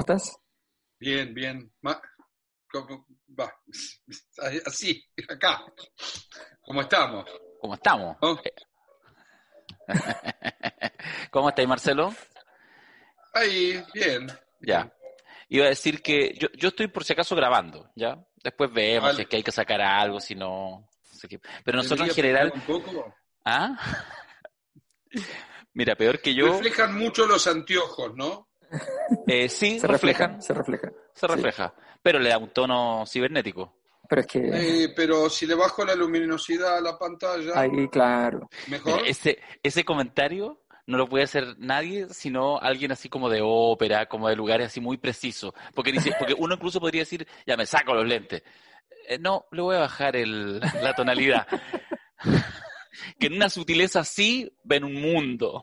estás? Bien, bien. Ma- ¿cómo va? Así, acá. ¿Cómo estamos? ¿Cómo estamos? ¿No? ¿Cómo estáis, Marcelo? Ahí, bien. Ya. Iba a decir que yo, yo estoy por si acaso grabando, ¿ya? Después vemos Vale. si es que hay que sacar algo, si no... no sé qué. Pero nosotros en general... Un poco. ¿Ah? Mira, peor que yo... Reflejan mucho los anteojos, ¿no? Eh, sí, Se reflejan, refleja, se refleja. se Sí. refleja. Pero le da un tono cibernético. Pero es que Eh, pero si le bajo la luminosidad a la pantalla, ahí, claro. mejor. Mira, ese, ese comentario no lo puede hacer nadie, sino alguien así como de ópera, como de lugares así muy precisos. Porque, dice, porque uno incluso podría decir, ya me saco los lentes. Eh, no, le voy a bajar el, la tonalidad. que en una sutileza así ven un mundo.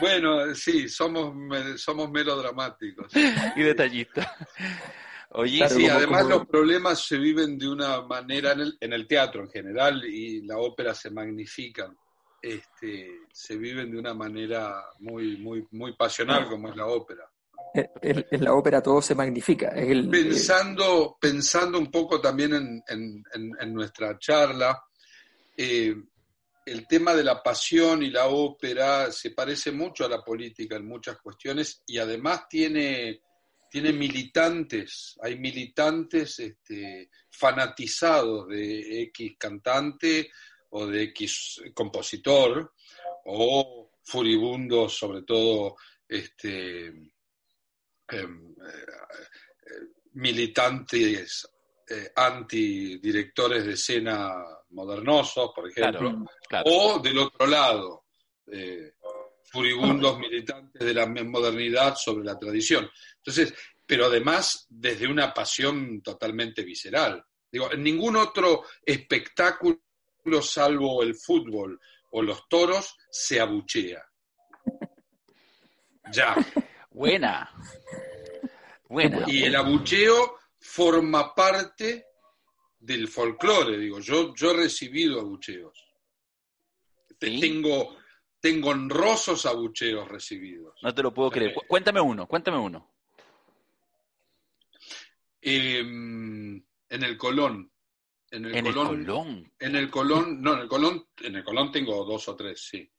Bueno, sí, somos, somos melodramáticos. Y detallista. Oye, Claro, Sí, como- además como- los problemas se viven de una manera en el, en el teatro en general y la ópera se magnifican. Este, se viven de una manera muy, muy, muy pasional como es la ópera. En, en- la ópera todo se magnifica. El, Pensando, pensando un poco también en, en- en- en nuestra charla, eh, el tema de la pasión y la ópera se parece mucho a la política en muchas cuestiones y además tiene, tiene militantes, hay militantes este, fanatizados de X cantante o de X compositor o furibundos sobre todo este, em, eh, eh, militantes eh, antidirectores de escena modernosos, por ejemplo, claro, claro. o del otro lado, eh, furibundos militantes de la modernidad sobre la tradición. Entonces, pero además desde una pasión totalmente visceral. Digo, en ningún otro espectáculo, salvo el fútbol o los toros, se abuchea. Ya. Buena. Buena. Y el abucheo forma parte del folclore, digo, yo, yo he recibido abucheos. ¿Sí? Tengo, tengo honrosos abucheos recibidos. No te lo puedo creer. Cu- Cuéntame uno, cuéntame uno. Eh, en el Colón. En el En el Colón. Colón. En el Colón, no, en el Colón, en el Colón tengo dos o tres, sí.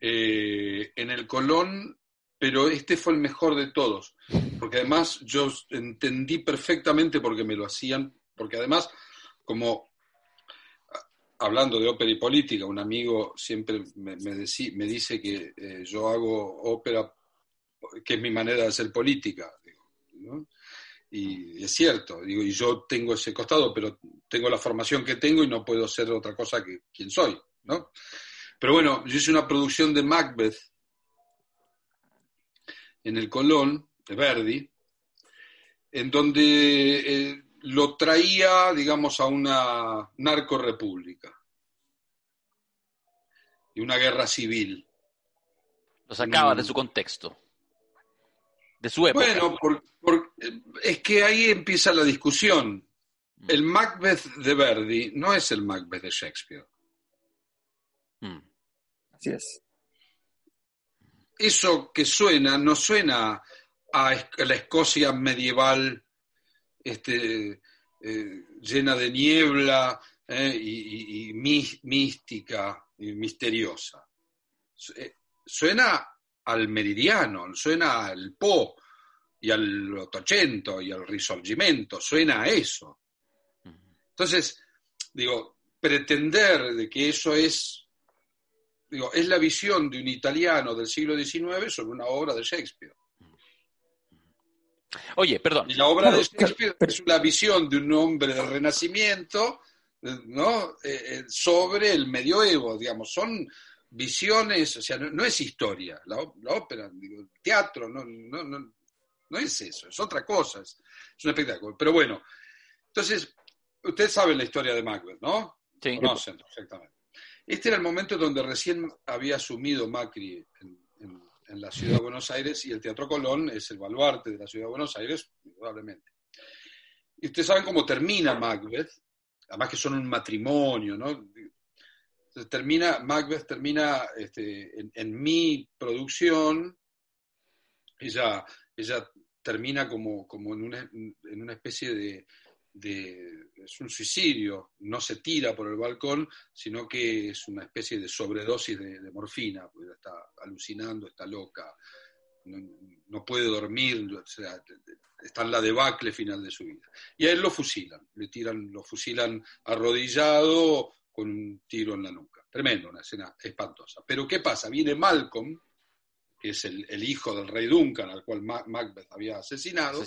Eh, en el Colón, pero este fue el mejor de todos, porque además yo entendí perfectamente por qué me lo hacían, porque además, como a- hablando de ópera y política, un amigo siempre me, me, me dice que eh, yo hago ópera, que es mi manera de hacer política, digo, ¿no? Y es cierto, digo, y yo tengo ese costado, pero tengo la formación que tengo y no puedo ser otra cosa que quien soy, ¿no? Pero bueno, yo hice una producción de Macbeth en el Colón, de Verdi, en donde eh, lo traía, digamos, a una narcorepública y una guerra civil. Lo sacaba Mm. de su contexto. De su época. Bueno, por- por- es que ahí empieza la discusión. El Macbeth de Verdi no es el Macbeth de Shakespeare. Mm. Así es. Eso que suena no suena a la Escocia medieval este, eh, llena de niebla eh, y, y- y mí- mística y misteriosa. Eh, Suena al meridiano, suena al Po y al Ottocento y al Risorgimento, suena a eso. Entonces, digo, pretender de que eso es, digo, es la visión de un italiano del siglo XIX sobre una obra de Shakespeare. Oye, perdón. Y la obra Claro, de Shakespeare claro, es una visión de un hombre del Renacimiento, ¿no? Eh, eh, sobre el medioevo, digamos. Son visiones, o sea, no, no es historia. La, la ópera, digo, el teatro, no, no, no, no es eso, es otra cosa, es, es un espectáculo. Pero bueno, entonces, ustedes saben la historia de Macbeth, ¿no? Sí. Conocen perfectamente. Este era el momento donde recién había asumido Macri en, en- la ciudad de Buenos Aires y el Teatro Colón es el baluarte de la ciudad de Buenos Aires, indudablemente. Y ustedes saben cómo termina Macbeth, además que son un matrimonio, ¿no? Termina, Macbeth termina este, en, en mi producción, ella, ella termina como, como en, una, en una especie de, de, es un suicidio, no se tira por el balcón, sino que es una especie de sobredosis de, morfina, porque está alucinando, está loca, no, puede dormir, está en la debacle final de su vida. Y a él lo fusilan, le tiran, lo fusilan arrodillado con un tiro en la nuca. Tremendo, una escena espantosa. Pero ¿qué pasa? Viene Malcolm, que es el, hijo del rey Duncan, al cual Macbeth había asesinado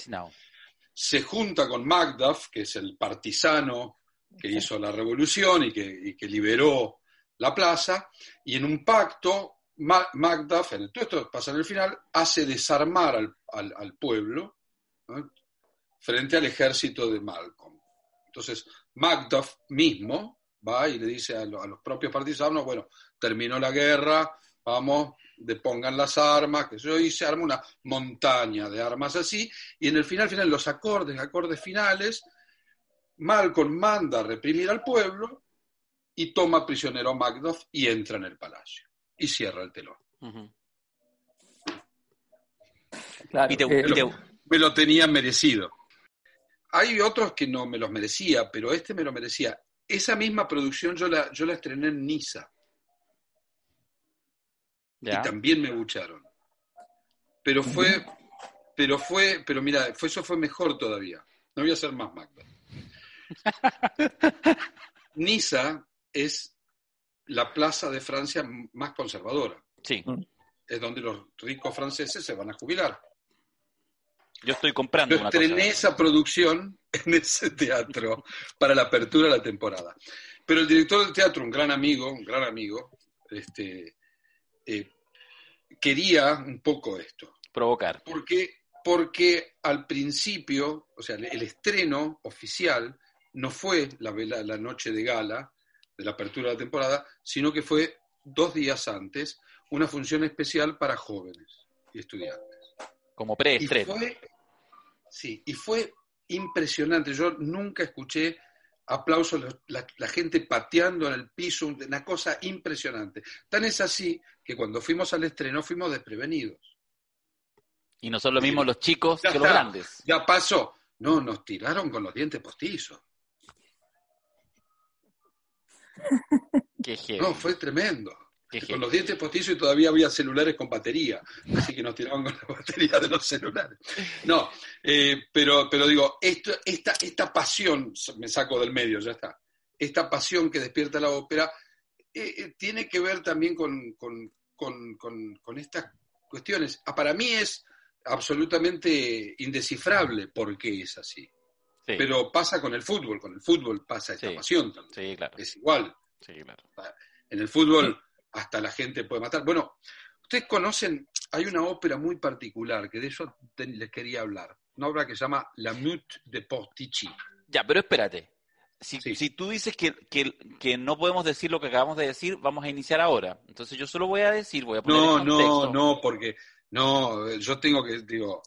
se junta con Macduff, que es el partisano que hizo la revolución y que, liberó la plaza, y en un pacto, Macduff, en todo esto pasa en el final, hace desarmar al, pueblo frente al ejército de Malcolm. Entonces, Macduff mismo va y le dice a, a los propios partisanos, bueno, terminó la guerra, vamos, depongan las armas, que yo hice, arma una montaña de armas así, y en el final, final, los acordes, acordes finales, Malcolm manda a reprimir al pueblo y toma prisionero a Macduff y entra en el palacio y cierra el telón. me, lo, tenía merecido. Hay otros que no me los merecía, pero este me lo merecía. Esa misma producción yo la, yo la estrené en Niza. Y también me bucharon. Pero fue, pero fue, pero mira, fue, eso fue mejor todavía. No voy a ser más Magda. Niza es la plaza de Francia más conservadora. Sí. Es donde los ricos franceses se van a jubilar. Yo estoy comprando. Yo estrené esa producción en ese teatro para la apertura de la temporada. Pero el director del teatro, un gran amigo, un gran amigo, este, eh, quería un poco esto. Provocar. Porque, porque al principio, o sea, el estreno oficial no fue la, la noche de gala de la apertura de la temporada, sino que fue dos días antes una función especial para jóvenes y estudiantes. Como preestreno. Sí, y fue impresionante. Yo nunca escuché aplausos, la, gente pateando en el piso, una cosa impresionante. Tan es así que cuando fuimos al estreno fuimos desprevenidos. Y no son lo mismo los chicos que los grandes. Ya pasó. No, nos tiraron con los dientes postizos. Qué no, fue tremendo con los dientes postizos y todavía había celulares con batería, así que nos tiraban con la batería de los celulares. No, eh, pero, pero digo, esto, esta, esta pasión, me saco del medio, ya está, esta pasión que despierta la ópera eh, eh, tiene que ver también con, con, estas cuestiones. Ah, para mí es absolutamente indescifrable por qué es así. Pero pasa con el fútbol, con el fútbol pasa esta pasión también. Es igual. En el fútbol hasta la gente puede matar. Bueno, ustedes conocen, hay una ópera muy particular, que de eso les quería hablar, una obra que se llama La Mute de Portici. Ya, pero espérate. Si, si tú dices que, que, no podemos decir lo que acabamos de decir, vamos a iniciar ahora. Entonces yo solo voy a decir, voy a poner No, no, no, porque no, yo tengo que, digo,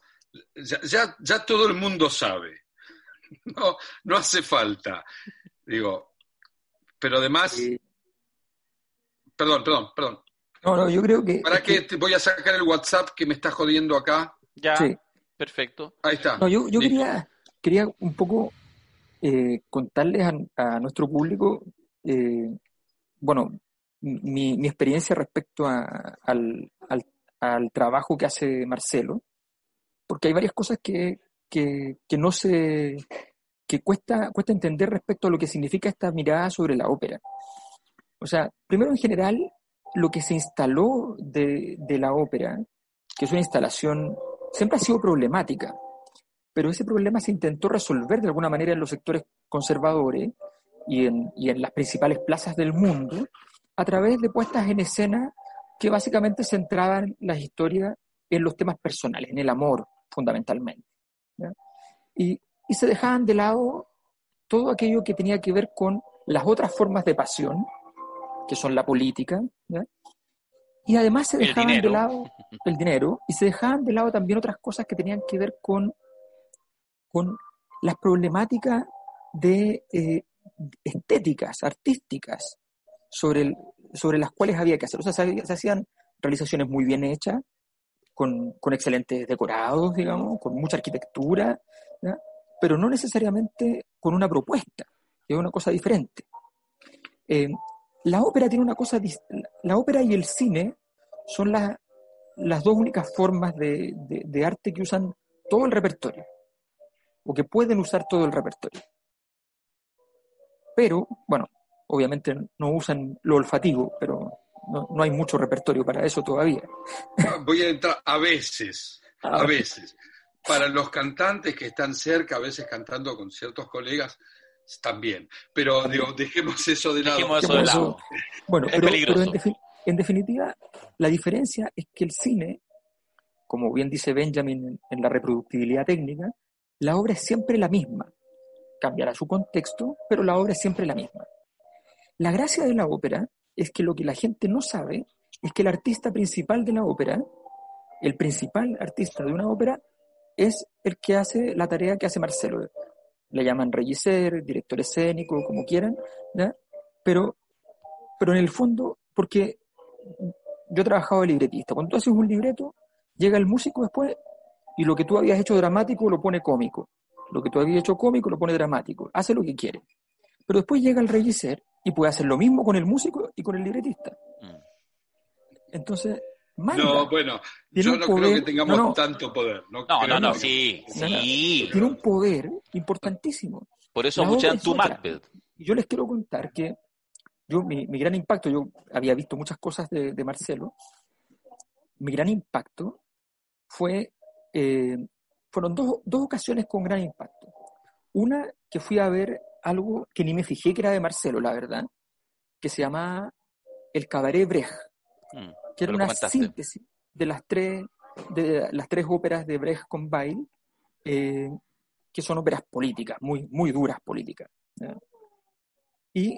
ya, ya, todo el mundo sabe. No, no hace falta. Digo, pero además, Perdón, perdón, perdón. No, no, yo creo que. ¿Para qué? voy a sacar el WhatsApp que me está jodiendo acá? Ya, perfecto. Ahí está. No, yo, yo quería, quería un poco eh, contarles a, nuestro público, eh, bueno, mi, mi, experiencia respecto al, al, trabajo que hace Marcelo, porque hay varias cosas que, que, que no se. que cuesta, cuesta entender respecto a lo que significa esta mirada sobre la ópera. O sea, primero en general, lo que se instaló de, la ópera, que es una instalación, siempre ha sido problemática, pero ese problema se intentó resolver de alguna manera en los sectores conservadores y en, y en las principales plazas del mundo a través de puestas en escena que básicamente centraban las historias en los temas personales, en el amor fundamentalmente. Y, y se dejaban de lado todo aquello que tenía que ver con las otras formas de pasión que son la política, y además se dejaban de lado el dinero y se dejaban de lado también otras cosas que tenían que ver con, con las problemáticas de eh, estéticas, artísticas, sobre, sobre las cuales había que hacer. O sea, se, hacían realizaciones muy bien hechas, con, con excelentes decorados, digamos, con mucha arquitectura, pero no necesariamente con una propuesta, es una cosa diferente. Eh, la ópera tiene una cosa, la ópera y el cine son las dos únicas formas de, de, arte que usan todo el repertorio, o que pueden usar todo el repertorio. Pero, bueno, obviamente no usan lo olfativo, pero no, no, hay mucho repertorio para eso todavía. Voy a entrar a veces, a veces. Para los cantantes que están cerca, a veces cantando con ciertos colegas, también. Pero digo, dejemos eso de lado. Bueno, pero, en, definitiva, la diferencia es que el cine, como bien dice Benjamin en la reproductibilidad técnica, la obra es siempre la misma. Cambiará su contexto, pero la obra es siempre la misma. La gracia de la ópera es que lo que la gente no sabe es que el artista principal de la ópera, el principal artista de una ópera, es el que hace la tarea que hace Marcelo le llaman regisser, director escénico, como quieran, Pero, pero en el fondo, porque yo he trabajado de libretista, cuando tú haces un libreto, llega el músico después y lo que tú habías hecho dramático lo pone cómico, lo que tú habías hecho cómico lo pone dramático, hace lo que quiere. Pero después llega el regisser y puede hacer lo mismo con el músico y con el libretista. Mm. Entonces, no, bueno, yo no creo que tengamos tanto poder. No, no, no, sí, sí. Tiene un poder importantísimo. Por eso escuchan tu Macbeth. Yo les quiero contar que yo, mi, gran impacto, yo había visto muchas cosas de, Marcelo, mi gran impacto fue, eh, fueron dos, dos ocasiones con gran impacto. Una que fui a ver algo que ni me fijé que era de Marcelo, la verdad, que se llama El Cabaret Brecht. Mm que era una síntesis de las tres, de las tres óperas de Brecht con Bail, eh, que son óperas políticas, muy, muy duras políticas. Y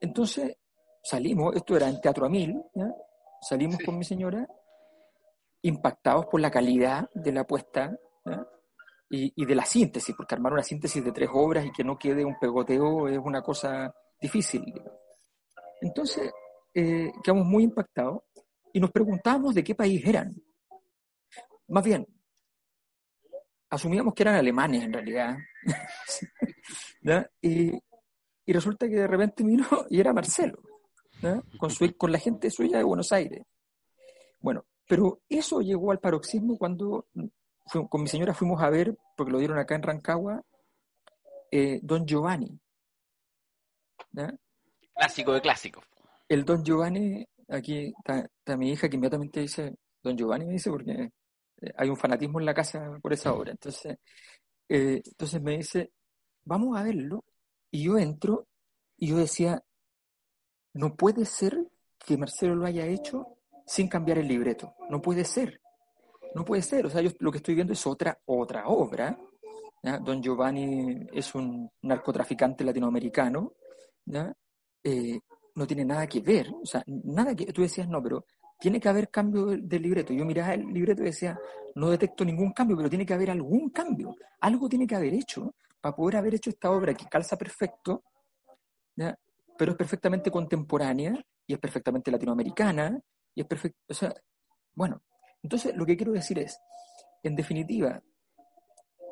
entonces salimos, esto era en Teatro Amil, salimos con mi señora impactados por la calidad de la apuesta y, de la síntesis, porque armar una síntesis de tres obras y que no quede un pegoteo es una cosa difícil. Entonces, eh, quedamos muy impactados y nos preguntábamos de qué país eran. Más bien, asumíamos que eran alemanes en realidad. y, resulta que de repente vino y era Marcelo, con, con la gente suya de Buenos Aires. Bueno, pero eso llegó al paroxismo cuando con mi señora fuimos a ver, porque lo dieron acá en Rancagua, eh, Don Giovanni. Clásico de clásicos. El Don Giovanni aquí está, mi hija que inmediatamente dice, don Giovanni me dice, porque eh, hay un fanatismo en la casa por esa obra. Entonces, eh, entonces me dice, vamos a verlo. Y yo entro y yo decía, no puede ser que Marcelo lo haya hecho sin cambiar el libreto. No puede ser. No puede ser. O sea, yo lo que estoy viendo es otra, otra obra. Don Giovanni es un narcotraficante latinoamericano. Eh, no tiene nada que ver, o sea, nada que tú decías, no, pero tiene que haber cambio del, libreto. Yo miraba el libreto y decía, no detecto ningún cambio, pero tiene que haber algún cambio, algo tiene que haber hecho para poder haber hecho esta obra que calza perfecto, pero es perfectamente contemporánea y es perfectamente latinoamericana y es perfecto, o sea, bueno, entonces lo que quiero decir es, en definitiva,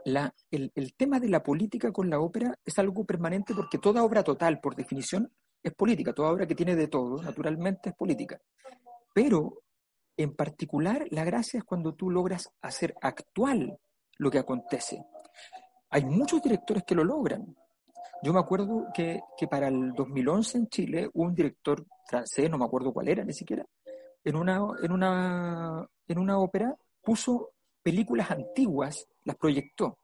la, el, el tema de la política con la ópera es algo permanente porque toda obra total, por definición, es política, toda obra que tiene de todo, naturalmente es política. Pero, en particular, la gracia es cuando tú logras hacer actual lo que acontece. Hay muchos directores que lo logran. Yo me acuerdo que, que para el 2011 en Chile un director francés, no me acuerdo cuál era ni siquiera, en una, en una, en una ópera puso películas antiguas, las proyectó,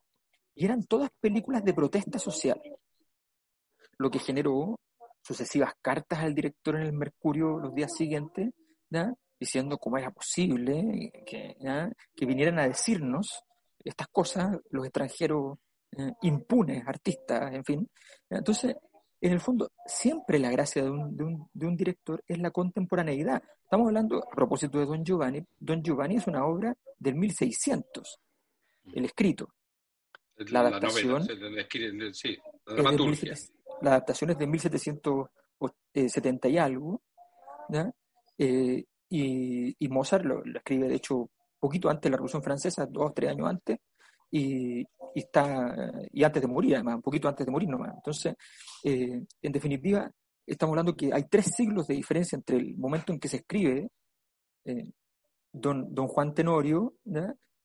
y eran todas películas de protesta social, lo que generó sucesivas cartas al director en el Mercurio los días siguientes, diciendo cómo era posible que, que vinieran a decirnos estas cosas los extranjeros eh, impunes, artistas, en fin. Entonces, en el fondo, siempre la gracia de un, de, un, de un, director es la contemporaneidad. Estamos hablando, a propósito de Don Giovanni, Don Giovanni es una obra del 1600, el escrito. La, adaptación. sí, la la adaptación es de 1770 y algo, eh, y, Mozart lo, escribe, de hecho, poquito antes de la Revolución Francesa, dos o tres años antes, y, está, y antes de morir, además, un poquito antes de morir nomás. Entonces, eh, en definitiva, estamos hablando que hay tres siglos de diferencia entre el momento en que se escribe eh, don, don Juan Tenorio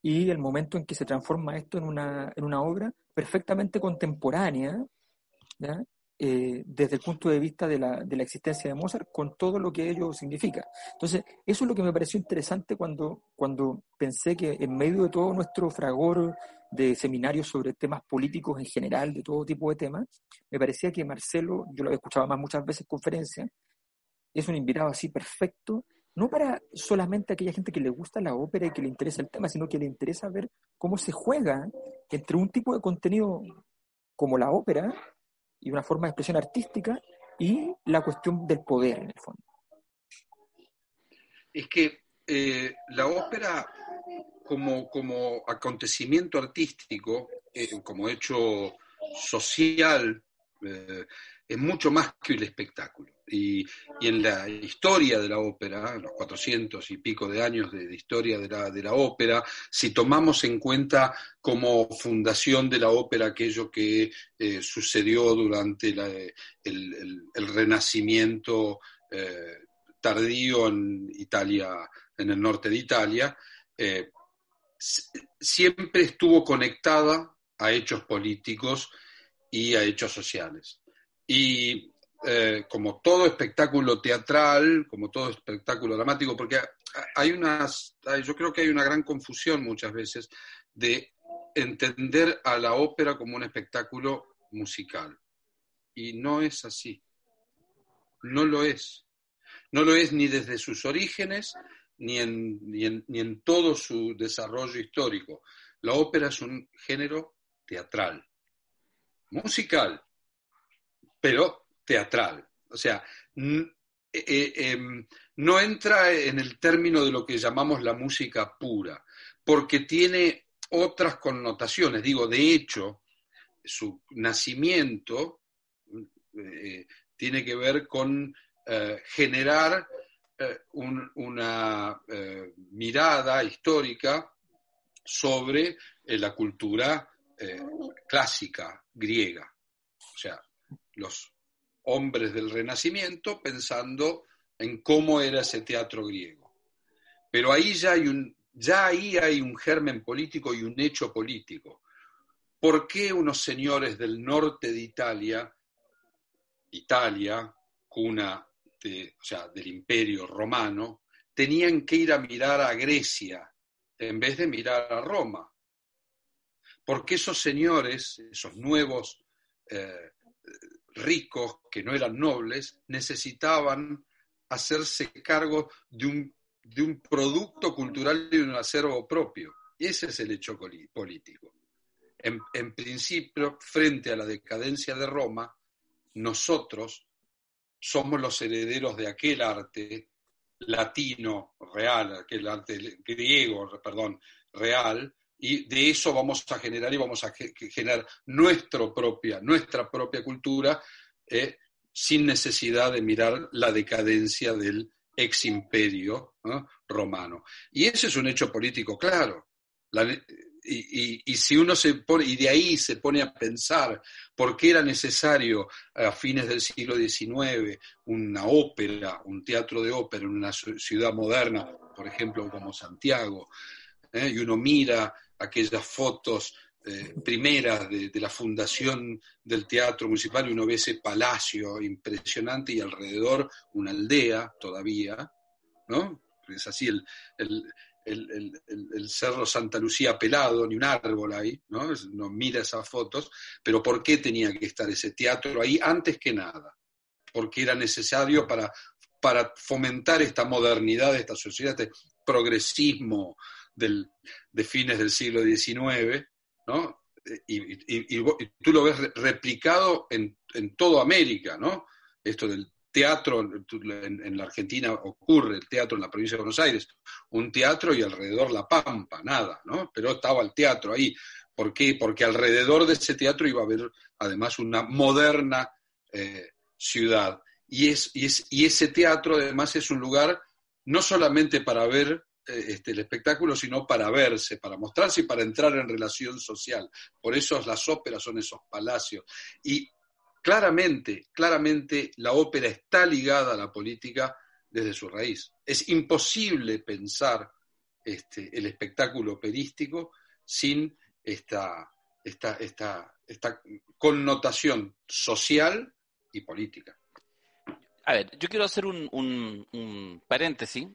y el momento en que se transforma esto en una, en una obra perfectamente contemporánea. Eh, desde el punto de vista de la, de la, existencia de Mozart, con todo lo que ello significa. Entonces, eso es lo que me pareció interesante cuando, cuando pensé que en medio de todo nuestro fragor de seminarios sobre temas políticos en general, de todo tipo de temas, me parecía que Marcelo, yo lo había escuchado más muchas veces en conferencias, es un invitado así perfecto, no para solamente aquella gente que le gusta la ópera y que le interesa el tema, sino que le interesa ver cómo se juega entre un tipo de contenido como la ópera y una forma de expresión artística y la cuestión del poder en el fondo. Es que eh, la ópera como, como acontecimiento artístico, eh, como hecho social, eh, es mucho más que el espectáculo. Y, en la historia de la ópera, los 400 y pico de años de, historia de la, de la, ópera, si tomamos en cuenta como fundación de la ópera aquello que eh, sucedió durante el, renacimiento eh, tardío en Italia, en el norte de Italia, siempre estuvo conectada a hechos políticos y a hechos sociales. Y eh, como todo espectáculo teatral, como todo espectáculo dramático, porque hay unas, yo creo que hay una gran confusión muchas veces de entender a la ópera como un espectáculo musical. Y no es así. No lo es. No lo es ni desde sus orígenes, ni en, ni en, ni en todo su desarrollo histórico. La ópera es un género teatral, musical, pero teatral. O sea, eh, eh, em, no entra en el término de lo que llamamos la música pura, porque tiene otras connotaciones. Digo, de hecho, su nacimiento eh, tiene que ver con generar una mirada histórica sobre la cultura clásica griega. O sea, los hombres del Renacimiento pensando en cómo era ese teatro griego. Pero ahí ya hay un, ya ahí hay un germen político y un hecho político. ¿Por qué unos señores del norte de Italia, Italia, cuna o sea, del imperio romano, tenían que ir a mirar a Grecia en vez de mirar a Roma? Porque esos señores, esos nuevos eh, ricos, que no eran nobles, necesitaban hacerse cargo de un, de un producto cultural y de un acervo propio. Ese es el hecho político. En, en, principio, frente a la decadencia de Roma, nosotros somos los herederos de aquel arte latino real, aquel arte griego, perdón, real, y de eso vamos a generar y vamos a generar nuestra propia, cultura eh, sin necesidad de mirar la decadencia del ex imperio romano. Y ese es un hecho político claro. Y, si uno se pone, y de ahí se pone a pensar por qué era necesario a fines del siglo XIX una ópera, un teatro de ópera en una ciudad moderna, por ejemplo como Santiago, ¿eh? y uno mira aquellas fotos eh, primeras de, la fundación del Teatro Municipal y uno ve ese palacio impresionante y alrededor una aldea todavía, ¿no? Es así el, el, Cerro Santa Lucía pelado, ni un árbol ahí, ¿no? Mira esas fotos, pero ¿por qué tenía que estar ese teatro ahí antes que nada? Porque era necesario para, para fomentar esta modernidad de esta sociedad, este progresismo del, de fines del siglo XIX, ¿no? Y, tú lo ves replicado en, en toda América, ¿no? Esto del teatro, en, la Argentina ocurre el teatro en la provincia de Buenos Aires, un teatro y alrededor La Pampa, nada, ¿no? Pero estaba el teatro ahí. ¿Por qué? Porque alrededor de ese teatro iba a haber además una moderna eh, ciudad. Y, es, y, es, y ese teatro además es un lugar no solamente para ver eh, este, el espectáculo, sino para verse, para mostrarse y para entrar en relación social. Por eso las óperas son esos palacios. Y claramente, claramente la ópera está ligada a la política desde su raíz. Es imposible pensar este, el espectáculo operístico sin esta, esta, esta, esta connotación social y política. A ver, yo quiero hacer un, un, paréntesis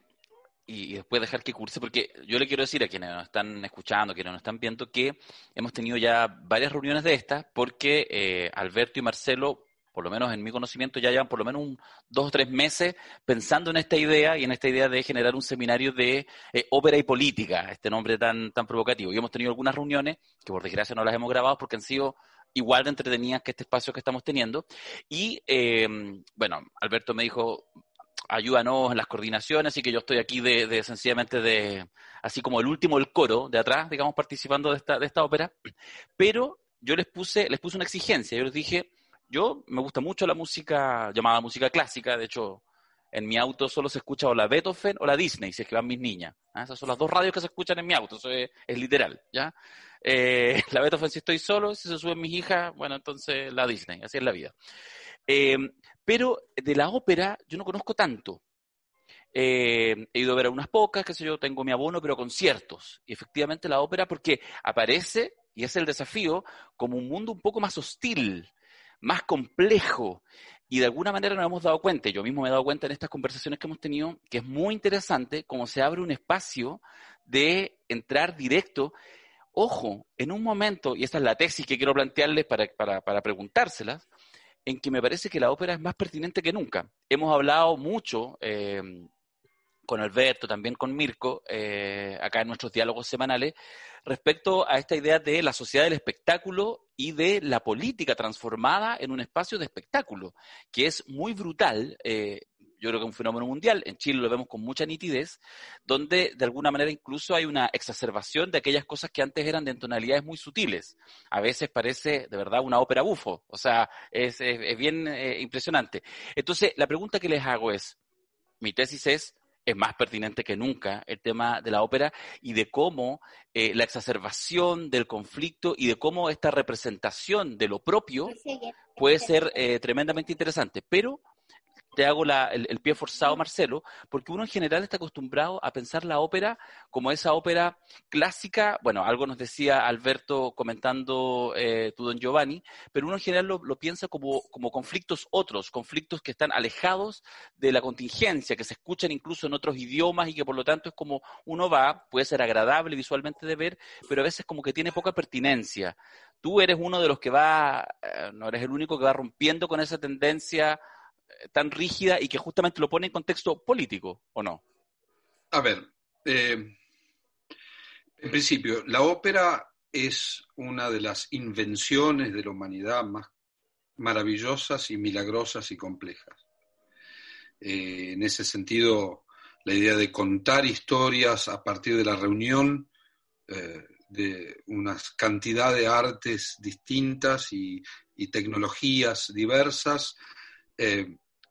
y, después dejar que curse, porque yo le quiero decir a quienes nos están escuchando, quienes nos están viendo, que hemos tenido ya varias reuniones de estas, porque eh, Alberto y Marcelo, por lo menos en mi conocimiento, ya llevan por lo menos un, dos o tres meses pensando en esta idea y en esta idea de generar un seminario de eh, ópera y política, este nombre tan, tan provocativo. Y hemos tenido algunas reuniones, que por desgracia no las hemos grabado porque han sido igual de entretenidas que este espacio que estamos teniendo. Y eh, bueno, Alberto me dijo, ayúdanos en las coordinaciones, así que yo estoy aquí de, sencillamente de, así como el último del coro de atrás, digamos, participando de esta, de esta ópera. Pero yo les puse, les puse una exigencia, yo les dije, yo me gusta mucho la música llamada música clásica, de hecho, en mi auto solo se escucha o la Beethoven o la Disney, si es que van mis niñas. ¿ah? Esas son las dos radios que se escuchan en mi auto, eso es, literal, ¿ya? Eh, la Beethoven si estoy solo, si se suben mis hijas, bueno, entonces la Disney, así es la vida. Eh, pero de la ópera yo no conozco tanto. Eh, he ido a ver unas pocas, qué sé yo, tengo mi abono, pero conciertos. Y efectivamente la ópera, porque aparece, y es el desafío, como un mundo un poco más hostil, más complejo, y de alguna manera nos hemos dado cuenta, yo mismo me he dado cuenta en estas conversaciones que hemos tenido, que es muy interesante cómo se abre un espacio de entrar directo. Ojo, en un momento, y esta es la tesis que quiero plantearles para, para, para preguntárselas, en que me parece que la ópera es más pertinente que nunca. Hemos hablado mucho eh, con Alberto, también con Mirko, eh, acá en nuestros diálogos semanales, respecto a esta idea de la sociedad del espectáculo y de la política transformada en un espacio de espectáculo, que es muy brutal. Eh, yo creo que es un fenómeno mundial, en Chile lo vemos con mucha nitidez, donde de alguna manera incluso hay una exacerbación de aquellas cosas que antes eran de tonalidades muy sutiles. A veces parece de verdad una ópera bufo, o sea, es, bien eh, impresionante. Entonces, la pregunta que les hago es, mi tesis es, es más pertinente que nunca el tema de la ópera y de cómo eh, la exacerbación del conflicto y de cómo esta representación de lo propio puede ser eh, tremendamente interesante. Pero te hago el, pie forzado, Marcelo, porque uno en general está acostumbrado a pensar la ópera como esa ópera clásica, bueno, algo nos decía Alberto comentando eh, tu don Giovanni, pero uno en general lo, piensa como, como, conflictos otros, conflictos que están alejados de la contingencia, que se escuchan incluso en otros idiomas y que por lo tanto es como uno va, puede ser agradable visualmente de ver, pero a veces como que tiene poca pertinencia. Tú eres uno de los que va, eh, no eres el único que va rompiendo con esa tendencia tan rígida y que justamente lo pone en contexto político, ¿o no? A ver, eh, en principio, la ópera es una de las invenciones de la humanidad más maravillosas y milagrosas y complejas. Eh, en ese sentido, la idea de contar historias a partir de la reunión eh, de una cantidad de artes distintas y, tecnologías diversas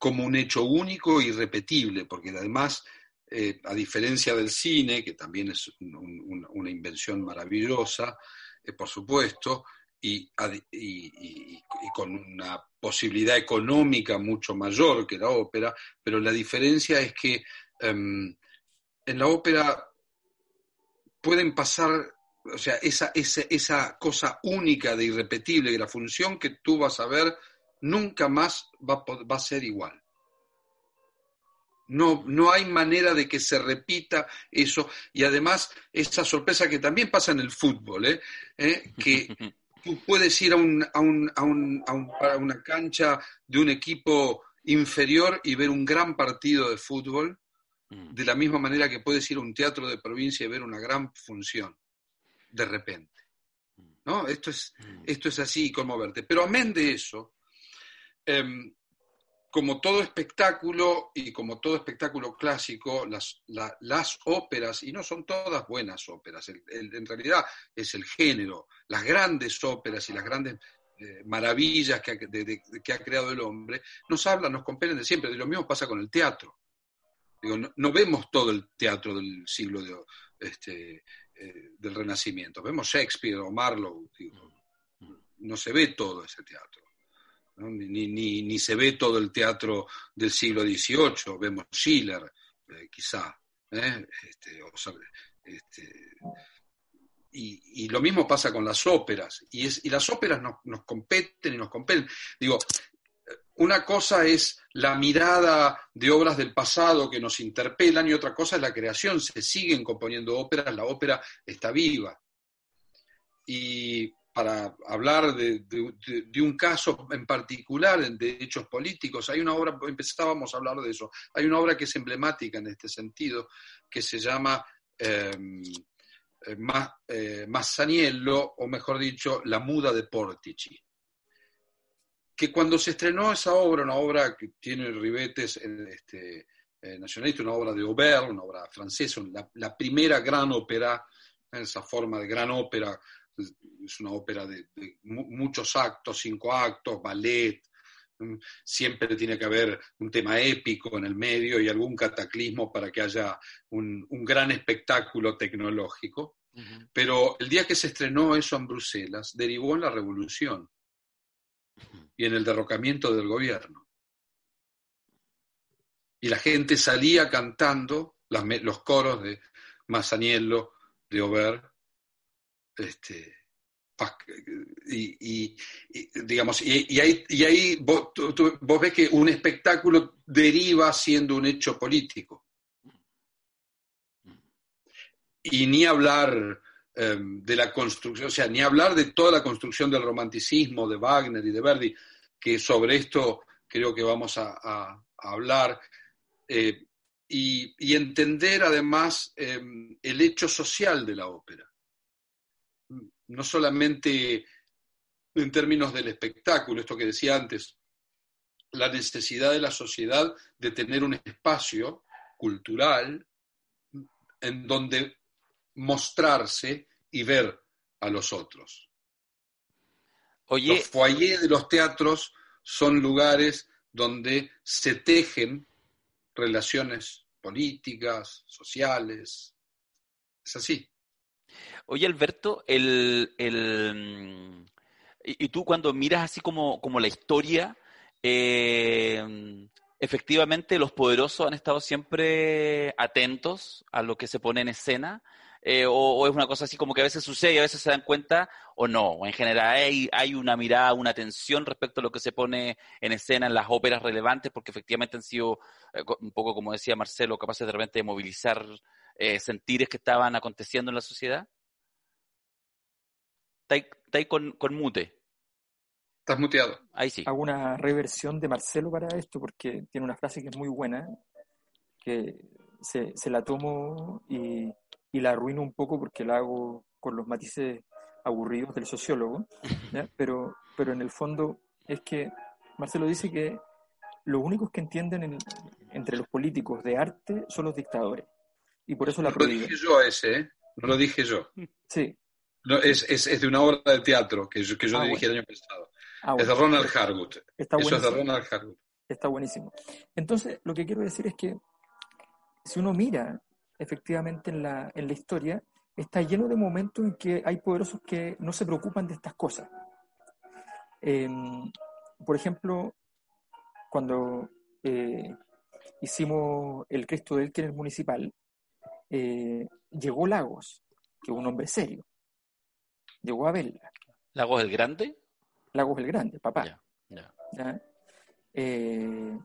como un hecho único y repetible, porque además, eh, a diferencia del cine, que también es una invención maravillosa, eh, por supuesto, y, con una posibilidad económica mucho mayor que la ópera, pero la diferencia es que em, en la ópera pueden pasar, o sea, esa, esa, esa cosa única de irrepetible, de la función que tú vas a ver nunca más va, va a ser igual. No, no hay manera de que se repita eso. Y además, esa sorpresa que también pasa en el fútbol, ¿eh? ¿Eh? que tú puedes ir a, un, a, un, a, un, a, una cancha de un equipo inferior y ver un gran partido de fútbol, mm. de la misma manera que puedes ir a un teatro de provincia y ver una gran función, de repente. ¿No? Esto es, mm. esto es así, conmoverte. Pero amén de eso, em, como todo espectáculo y como todo espectáculo clásico, las, las óperas, y no son todas buenas óperas, en realidad es el género, las grandes óperas y las grandes eh, maravillas que ha, que ha, creado el hombre, nos hablan, nos compelen de siempre, de lo mismo pasa con el teatro. Digo, no, vemos todo el teatro del siglo de, este, eh, del Renacimiento, vemos Shakespeare o Marlowe, no se ve todo ese teatro. Ni, ni, se ve todo el teatro del siglo XVIII, vemos Schiller, eh, quizá. ¿eh? Este, este, y, lo mismo pasa con las óperas, y, las óperas nos, nos, competen y nos competen. Digo, una cosa es la mirada de obras del pasado que nos interpelan y otra cosa es la creación. Se siguen componiendo óperas, la ópera está viva. Y para hablar de, un caso en particular de hechos políticos, hay una obra, empezábamos a hablar de eso, hay una obra que es emblemática en este sentido, que se llama em, eh, eh, Massaniello, o mejor dicho, La Muda de Portici. Que cuando se estrenó esa obra, una obra que tiene ribetes este, eh, nacionalistas, una obra de Aubert, una obra francesa, la primera gran ópera, en esa forma de gran ópera es una ópera de, muchos actos, cinco actos, ballet, mm, siempre tiene que haber un tema épico en el medio y algún cataclismo para que haya un, gran espectáculo tecnológico. Pero el día que se estrenó eso en Bruselas, derivó en la revolución y en el derrocamiento del gobierno. Y la gente salía cantando los coros de Masaniello, de Aubert, este, y, digamos, y, ahí, vos, ves que un espectáculo deriva siendo un hecho político. Y ni hablar em, de la construcción, o sea, ni hablar de toda la construcción del romanticismo de Wagner y de Verdi, que sobre esto creo que vamos a, hablar, eh, y, entender además em, el hecho social de la ópera no solamente en términos del espectáculo, esto que decía antes, la necesidad de la sociedad de tener un espacio cultural en donde mostrarse y ver a los otros. Oye, los foyers de los teatros son lugares donde se tejen relaciones políticas, sociales. Es así. Oye, Alberto, el, mm, y, tú cuando miras así como, como la historia, eh, efectivamente los poderosos han estado siempre atentos a lo que se pone en escena, eh, o, es una cosa así como que a veces sucede y a veces se dan cuenta, o no, o en general hay, hay una mirada, una atención respecto a lo que se pone en escena en las óperas relevantes, porque efectivamente han sido, eh, un poco como decía Marcelo, capaces de repente de movilizar sentires que estaban aconteciendo en la sociedad. Está ahí, con, mute. Estás muteado. Ahí sí. Hago una reversión de Marcelo para esto porque tiene una frase que es muy buena, que se, la tomo y, la arruino un poco porque la hago con los matices aburridos del sociólogo, Pero, pero en el fondo es que Marcelo dice que los únicos que entienden entre los políticos de arte son los dictadores. Y por eso la no lo dije yo ese, ¿eh? No lo dije yo. Sí, no, es, es, es, de una obra de teatro que yo, que yo ah, dirigí el año pasado. Ah, es de Ronald Harwood. Está Eso es de Ronald Harwood. Está buenísimo. Entonces, lo que quiero decir es que si uno mira efectivamente en la, en la historia, está lleno de momentos en que hay poderosos que no se preocupan de estas cosas. Em, por ejemplo, cuando eh, hicimos el Cristo del que en el municipal, eh, llegó Lagos, que es un hombre serio, llegó a verla. ¿Lagos el Grande? Lagos el Grande, papá. Eh,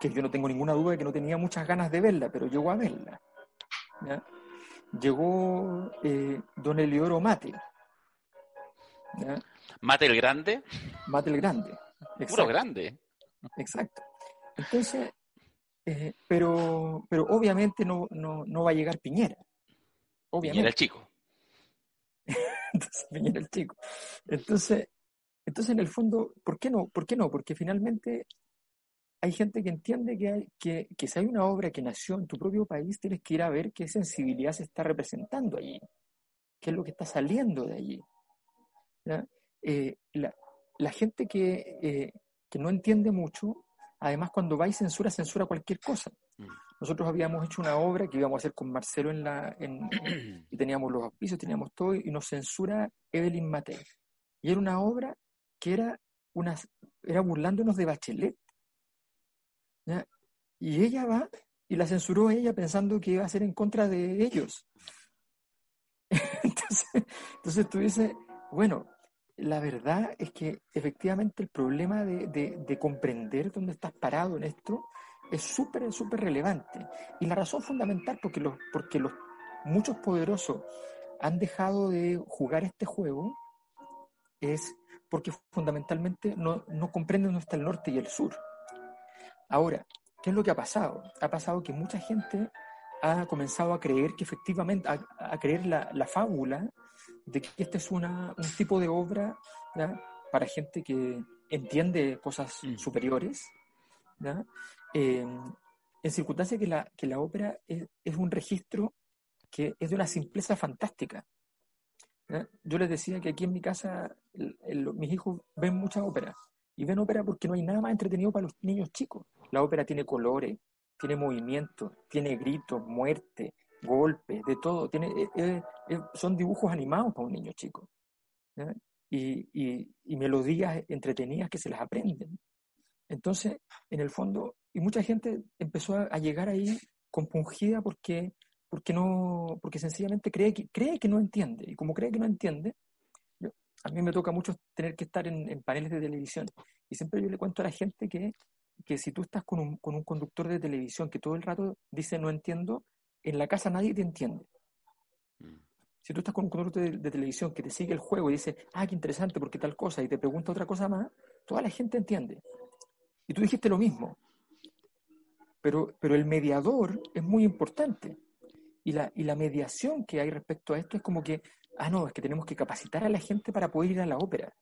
que yo no tengo ninguna duda de que no tenía muchas ganas de verla, pero llegó a verla. Llegó eh, don Elioro Mate. ¿Mate el Grande? Mate el Grande. Puro grande. Exacto. Entonces, eh, pero, pero obviamente no, no, no va a llegar Piñera. Obviamente. Piñera el chico. entonces el chico. Entonces, entonces, en el fondo, ¿por qué no? ¿Por qué no? Porque finalmente hay gente que entiende que, hay, que, que si hay una obra que nació en tu propio país, tienes que ir a ver qué sensibilidad se está representando allí, qué es lo que está saliendo de allí. Eh, la, la, gente que, eh, que no entiende mucho, además cuando va y censura, censura cualquier cosa. Mm. nosotros habíamos hecho una obra que íbamos a hacer con Marcelo en la, en, y teníamos los auspicios, teníamos todo, y nos censura Evelyn Matei. Y era una obra que era, una, era burlándonos de Bachelet. Y ella va y la censuró ella pensando que iba a ser en contra de ellos. entonces, entonces tú dices, bueno, la verdad es que efectivamente el problema de, de, comprender dónde estás parado en esto es súper, súper relevante. Y la razón fundamental porque los, porque los muchos poderosos han dejado de jugar este juego es porque fundamentalmente no, no comprenden dónde está el norte y el sur. Ahora, ¿qué es lo que ha pasado? Ha pasado que mucha gente ha comenzado a creer que efectivamente, a, creer la, la, fábula de que este es una, un tipo de obra para gente que entiende cosas mm. superiores, eh, en circunstancia que la, que la ópera es, es, un registro que es de una simpleza fantástica. Yo les decía que aquí en mi casa mis hijos ven mucha ópera y ven ópera porque no hay nada más entretenido para los niños chicos. La ópera tiene colores, tiene movimiento, tiene gritos, muerte, golpes, de todo. Tiene, eh, eh, eh, son dibujos animados para un niño chico. Y, y, melodías entretenidas que se las aprenden. Entonces, en el fondo, y mucha gente empezó a, llegar ahí compungida porque, porque, no, porque sencillamente cree que, cree que no entiende. Y como cree que no entiende, a mí me toca mucho tener que estar en, paneles de televisión. Y siempre yo le cuento a la gente que, que si tú estás con un, con un conductor de televisión que todo el rato dice no entiendo, en la casa nadie te entiende. Mm. Si tú estás con un conductor de, de, televisión que te sigue el juego y dice, ah, qué interesante, porque tal cosa, y te pregunta otra cosa más, toda la gente entiende. Y tú dijiste lo mismo. Pero, pero el mediador es muy importante. Y la, y la mediación que hay respecto a esto es como que, ah, no, es que tenemos que capacitar a la gente para poder ir a la ópera.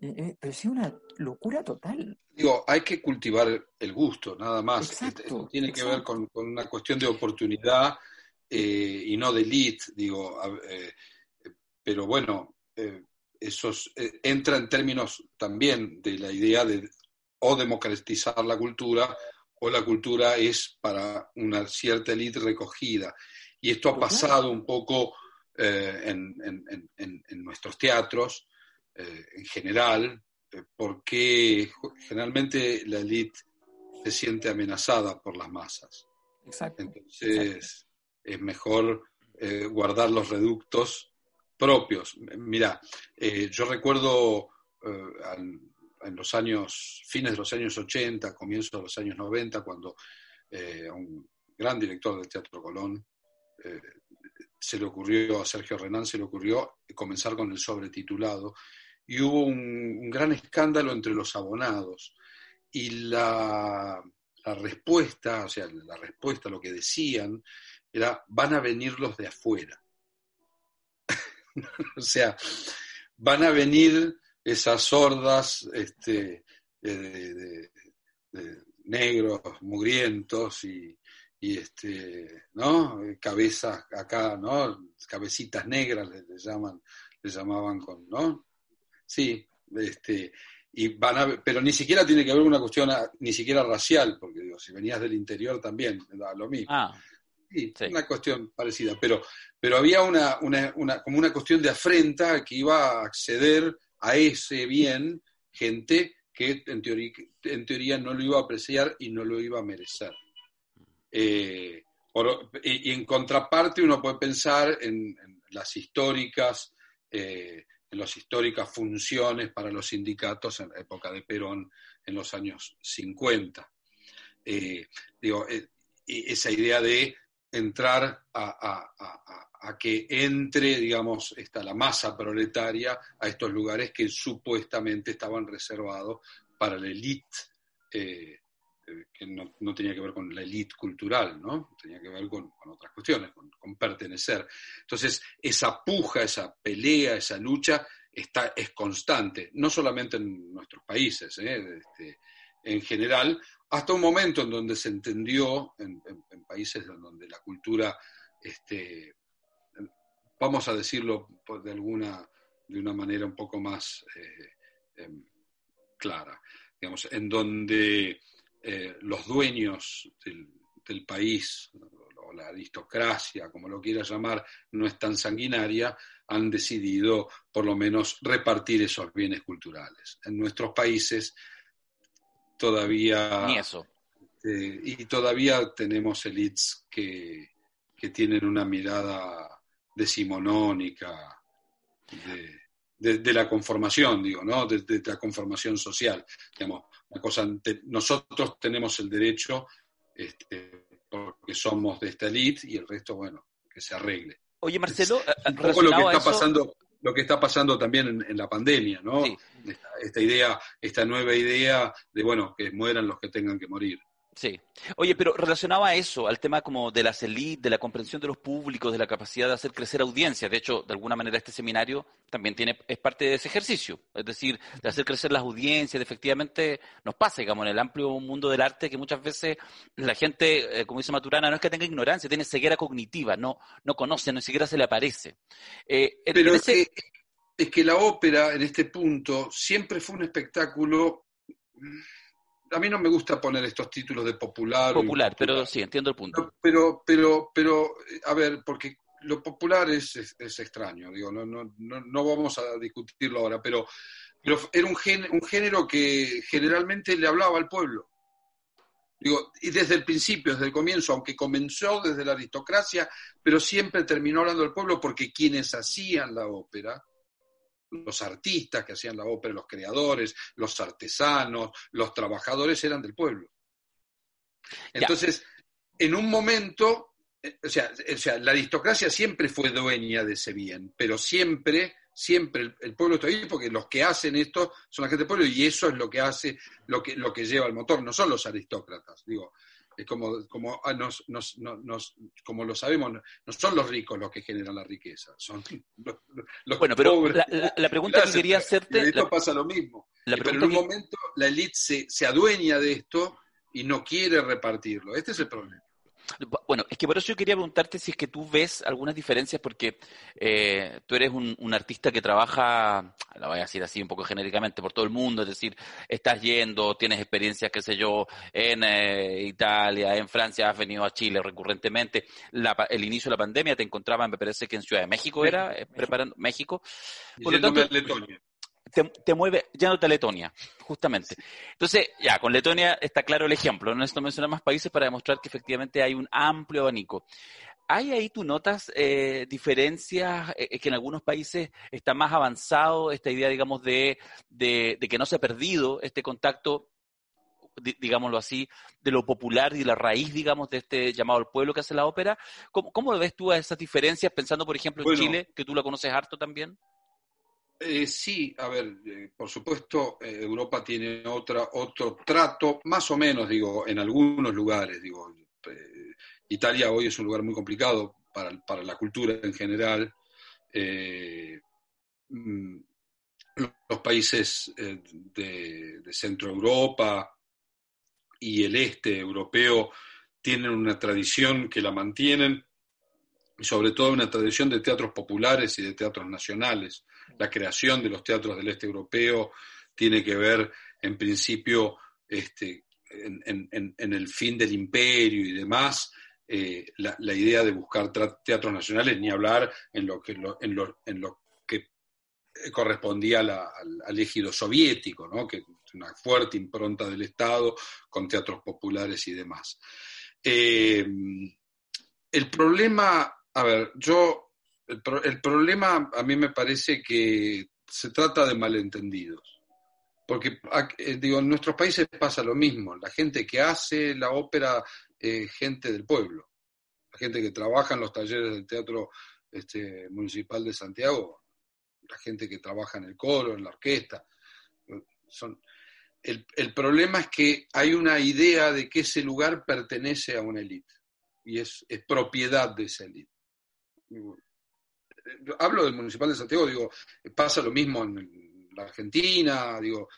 Eh, eh, pero es una locura total. Digo, hay que cultivar el gusto, nada más. Exacto, tiene que ver con, una cuestión de oportunidad eh, y no de elite, digo. pero bueno, eso entra en términos también de la idea de o democratizar la cultura o la cultura es para una cierta élite recogida. Y esto ha pasado un poco eh, en, nuestros teatros eh, en general, eh, porque generalmente la élite se siente amenazada por las masas. Exacto. Entonces es mejor guardar los reductos propios. Mira, yo recuerdo en los años, fines de los años 80, comienzos de los años 90, cuando eh, un gran director del Teatro Colón eh, se le ocurrió, a Sergio Renán se le ocurrió comenzar con el sobretitulado, y hubo un, gran escándalo entre los abonados. Y la, respuesta, o sea, la respuesta, lo que decían, era, van a venir los de afuera. o sea, van a venir esas sordas este, de, negros, mugrientos y, este, ¿no? cabezas acá, ¿no? cabecitas negras les, llaman, les llamaban con, ¿no? Sí, este, y van a, pero ni siquiera tiene que ver una cuestión ni siquiera racial, porque digo, si venías del interior también, da lo mismo. Ah, sí, una cuestión parecida, pero, pero había una, una, una, como una cuestión de afrenta que iba a acceder a ese bien gente que en teoría, en teoría no lo iba a apreciar y no lo iba a merecer. Eh, y, en contraparte uno puede pensar en, las históricas, eh, en las históricas funciones para los sindicatos en la época de Perón en los años 50. Eh, digo, esa idea de entrar a, que entre, digamos, esta, la masa proletaria a estos lugares que supuestamente estaban reservados para la élite, eh, eh, que no, no, tenía que ver con la élite cultural, ¿no? Tenía que ver con, otras cuestiones, con, pertenecer. Entonces, esa puja, esa pelea, esa lucha está, es constante, no solamente en nuestros países, ¿eh? este, en general, hasta un momento en donde se entendió, en, en países donde la cultura este, vamos a decirlo de alguna de una manera un poco más eh, em, clara, digamos, en donde eh, los dueños del país, o la aristocracia, como lo quiera llamar, no es tan sanguinaria, han decidido por lo menos repartir esos bienes culturales. En nuestros países todavía... Ni eso. Eh, y todavía tenemos elites que, tienen una mirada decimonónica de, la conformación, digo, ¿no? De, la conformación social. Digamos, una cosa, nosotros tenemos el derecho, este, porque somos de esta elite, y el resto, bueno, que se arregle. Oye, Marcelo, un poco lo que está pasando lo que está pasando también en, la pandemia, ¿no? esta, idea, esta nueva idea de, bueno, que mueran los que tengan que morir. Sí. Oye, pero relacionado a eso, al tema como de las élites, de la comprensión de los públicos, de la capacidad de hacer crecer audiencias. De hecho, de alguna manera este seminario también tiene, es parte de ese ejercicio. Es decir, de hacer crecer las audiencias, de efectivamente nos pasa, digamos, en el amplio mundo del arte que muchas veces la gente, eh, como dice Maturana, no es que tenga ignorancia, tiene ceguera cognitiva, no, no conoce, ni siquiera se le aparece. Eh, pero es, que, es que la ópera, en este punto, siempre fue un espectáculo a mí no me gusta poner estos títulos de popular. Popular, pero sí, entiendo el punto. Pero, pero, pero, a ver, porque lo popular es, es, extraño, digo, no, no, no, vamos a discutirlo ahora, pero, pero era un, un género que generalmente le hablaba al pueblo. Digo, y desde el principio, desde el comienzo, aunque comenzó desde la aristocracia, pero siempre terminó hablando al pueblo porque quienes hacían la ópera los artistas que hacían la ópera, los creadores, los artesanos, los trabajadores eran del pueblo. Entonces, en un momento, eh, o sea, o sea, la aristocracia siempre fue dueña de ese bien, pero siempre, siempre el, pueblo está ahí porque los que hacen esto son la gente del pueblo y eso es lo que hace, lo que, lo que lleva el motor, no son los aristócratas. Digo, como, como, ah, nos, nos, nos, como lo sabemos, no son los ricos los que generan la riqueza, son los, bueno, pero La, pregunta que quería hacerte... esto pasa lo mismo. pero en un momento la élite se, se adueña de esto y no quiere repartirlo. Este es el problema. Bueno, es que por eso yo quería preguntarte si es que tú ves algunas diferencias, porque eh, tú eres un, artista que trabaja, lo voy a decir así un poco genéricamente, por todo el mundo, es decir, estás yendo, tienes experiencias, qué sé yo, en eh, Italia, en Francia, has venido a Chile recurrentemente. el inicio de la pandemia te encontraba, me parece que en Ciudad de México era, eh, preparando México. Por lo tanto, Letonia te, mueve, ya no te Letonia, justamente. Entonces, ya, con Letonia está claro el ejemplo. No necesito mencionar más países para demostrar que efectivamente hay un amplio abanico. ¿Hay ahí tú notas eh, diferencias eh, que en algunos países está más avanzado esta idea, digamos, de, de, que no se ha perdido este contacto, digámoslo así, de lo popular y la raíz, digamos, de este llamado al pueblo que hace la ópera? ¿Cómo, cómo ves tú a esas diferencias, pensando, por ejemplo, en Chile, que tú la conoces harto también? Eh, sí, a ver, eh, por supuesto, eh, Europa tiene otra, otro trato, más o menos, digo, en algunos lugares, digo, Italia hoy es un lugar muy complicado para, para la cultura en general. Mm, los países de, Centro Europa y el este europeo tienen una tradición que la mantienen, sobre todo una tradición de teatros populares y de teatros nacionales la creación de los teatros del este europeo tiene que ver, en principio, este, en, el fin del imperio y demás, eh, la, idea de buscar teatros nacionales, ni hablar en lo que, en lo, que correspondía al, al, ejido soviético, ¿no? que una fuerte impronta del Estado con teatros populares y demás. Eh, el problema, a ver, yo el, problema a mí me parece que se trata de malentendidos. Porque, eh, digo, en nuestros países pasa lo mismo. La gente que hace la ópera es gente del pueblo. La gente que trabaja en los talleres del Teatro este, Municipal de Santiago, la gente que trabaja en el coro, en la orquesta. Son, el, el, problema es que hay una idea de que ese lugar pertenece a una élite y es, es propiedad de esa élite hablo del Municipal de Santiago, digo, pasa lo mismo en la Argentina, digo,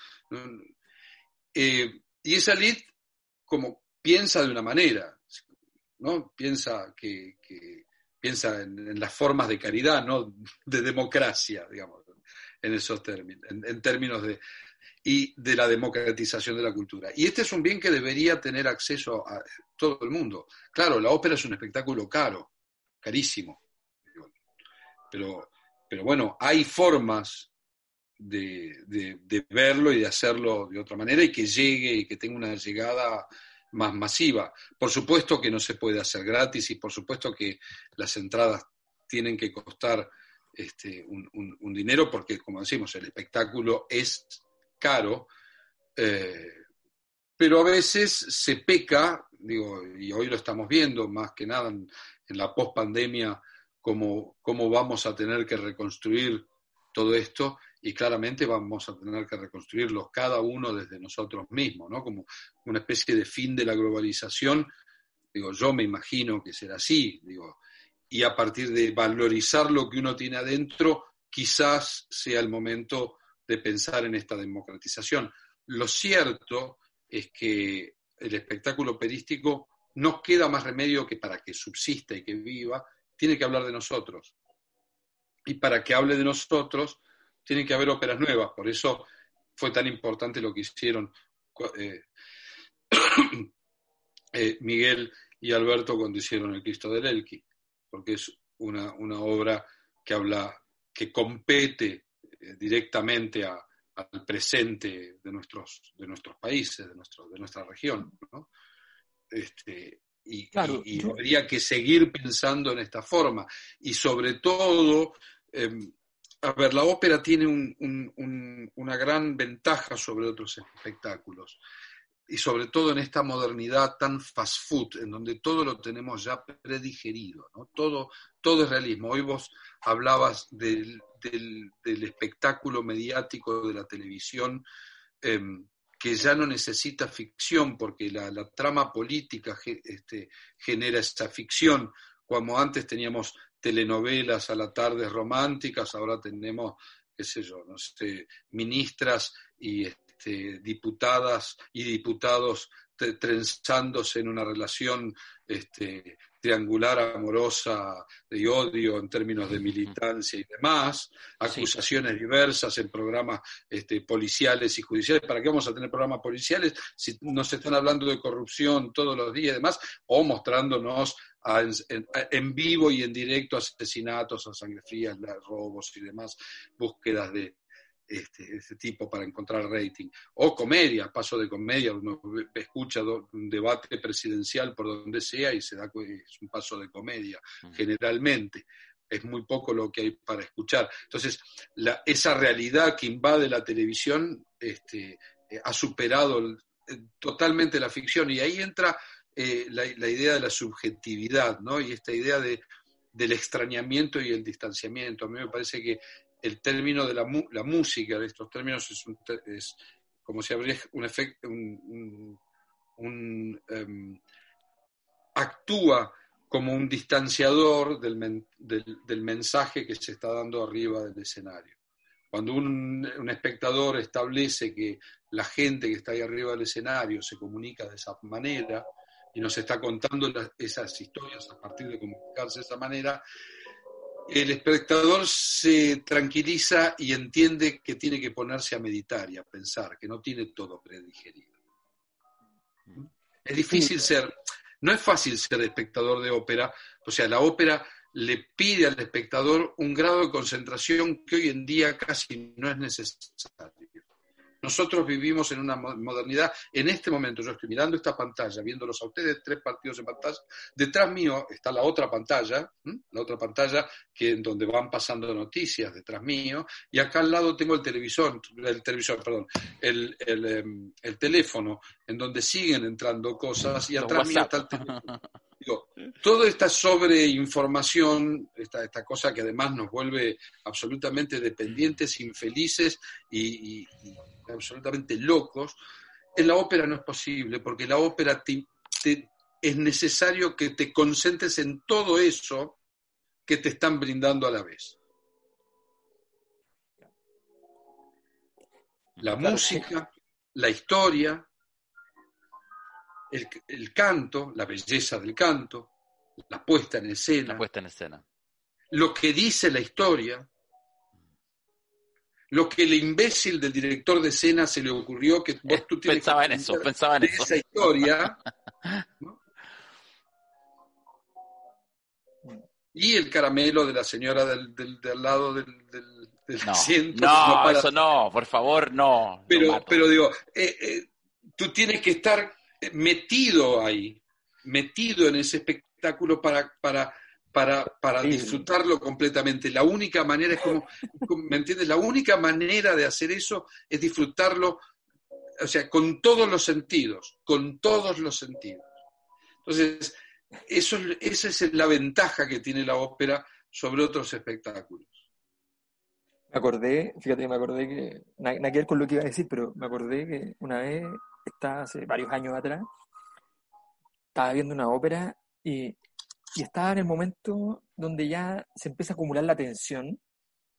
eh, y esa elite como piensa de una manera, ¿no? Piensa que, piensa en, las formas de caridad, no de democracia, digamos. en esos términos, en, términos de, y de la democratización de la cultura. Y este es un bien que debería tener acceso a todo el mundo. Claro, la ópera es un espectáculo caro, carísimo, pero, pero bueno, hay formas de, de, verlo y de hacerlo de otra manera y que llegue y que tenga una llegada más masiva. Por supuesto que no se puede hacer gratis y por supuesto que las entradas tienen que costar este, un, dinero porque, como decimos, el espectáculo es caro, eh, pero a veces se peca, digo, y hoy lo estamos viendo más que nada en, la post-pandemia, cómo, cómo vamos a tener que reconstruir todo esto y claramente vamos a tener que reconstruirlos cada uno desde nosotros mismos, ¿no? Como una especie de fin de la globalización. Digo, yo me imagino que será así, digo, y a partir de valorizar lo que uno tiene adentro, quizás sea el momento de pensar en esta democratización. Lo cierto es que el espectáculo operístico no queda más remedio que para que subsista y que viva, tiene que hablar de nosotros. Y para que hable de nosotros, tienen que haber óperas nuevas. Por eso fue tan importante lo que hicieron eh, eh, Miguel y Alberto cuando hicieron El Cristo del Elqui, porque es una, obra que habla, que compete eh, directamente al presente de nuestros, de nuestros países, de, nuestro, de nuestra región. Este, y, habría que seguir pensando en esta forma. Y sobre todo, em, a ver, la ópera tiene una gran ventaja sobre otros espectáculos y sobre todo en esta modernidad tan fast food, en donde todo lo tenemos ya predigerido, ¿no? todo, todo es realismo. Hoy vos hablabas del, espectáculo mediático de la televisión, em, que ya no necesita ficción, porque la, trama política este, genera esta ficción, como antes teníamos telenovelas a la tarde románticas, ahora tenemos, qué sé yo, no sé, ministras y este, diputadas y diputados trenzándose en una relación este, triangular amorosa de odio en términos de militancia y demás, acusaciones diversas en programas este, policiales y judiciales. ¿Para qué vamos a tener programas policiales si nos están hablando de corrupción todos los días y demás? O mostrándonos en, vivo y en directo asesinatos a sangre fría, robos y demás, búsquedas de, este, este, tipo para encontrar rating. O comedia, paso de comedia, uno escucha un debate presidencial por donde sea y se da es un paso de comedia, generalmente. Es muy poco lo que hay para escuchar. Entonces, esa realidad que invade la televisión este, eh, ha superado eh, totalmente la ficción y ahí entra eh, la, idea de la subjetividad, ¿no? Y esta idea de, del extrañamiento y el distanciamiento. A mí me parece que el término de la, la música, de estos términos, es, es como si habría un efecto, un, em, actúa como un distanciador del, del, mensaje que se está dando arriba del escenario. Cuando un, un, espectador establece que la gente que está ahí arriba del escenario se comunica de esa manera y nos está contando esas historias a partir de comunicarse de esa manera, el espectador se tranquiliza y entiende que tiene que ponerse a meditar y a pensar, que no tiene todo predigerido. Es difícil ser, no es fácil ser espectador de ópera, o sea, la ópera le pide al espectador un grado de concentración que hoy en día casi no es necesario. Nosotros vivimos en una modernidad. En este momento yo estoy mirando esta pantalla, viéndolos a ustedes, tres partidos en pantalla. Detrás mío está la otra pantalla, la otra pantalla que en donde van pasando noticias detrás mío. Y acá al lado tengo el televisor, el televisor, perdón, el, em, teléfono, en donde siguen entrando cosas. Y atrás mío está el teléfono. Digo, toda esta sobreinformación, esta, esta cosa que además nos vuelve absolutamente dependientes, infelices y absolutamente locos, en la ópera no es posible, porque la ópera es necesario que te concentres en todo eso que te están brindando a la vez. La música, la historia, el, el, canto, la belleza del canto, la puesta en escena. La puesta en escena. Lo que dice la historia, lo que el imbécil del director de escena se le ocurrió que vos tú tienes Pensaba que en eso, pensaba en eso. esa historia. ¿no? Y el caramelo de la señora del, del, del lado del, del, del No, asiento. no, eso no, por favor, no. pero, pero digo, eh, eh, tú tienes que estar metido ahí, metido en ese espectáculo para, para, para, para Sí. disfrutarlo completamente. La única manera es como, ¿me entiendes? La única manera de hacer eso es disfrutarlo, o sea, con todos los sentidos, con todos los sentidos. Entonces, eso, es- esa es la ventaja que tiene la ópera sobre otros espectáculos. Me acordé, fíjate, me acordé que, na- nada, que ver con lo que iba a decir, pero me acordé que una vez, está hace varios años atrás, estaba viendo una ópera y, y estaba en el momento donde ya se empieza a acumular la tensión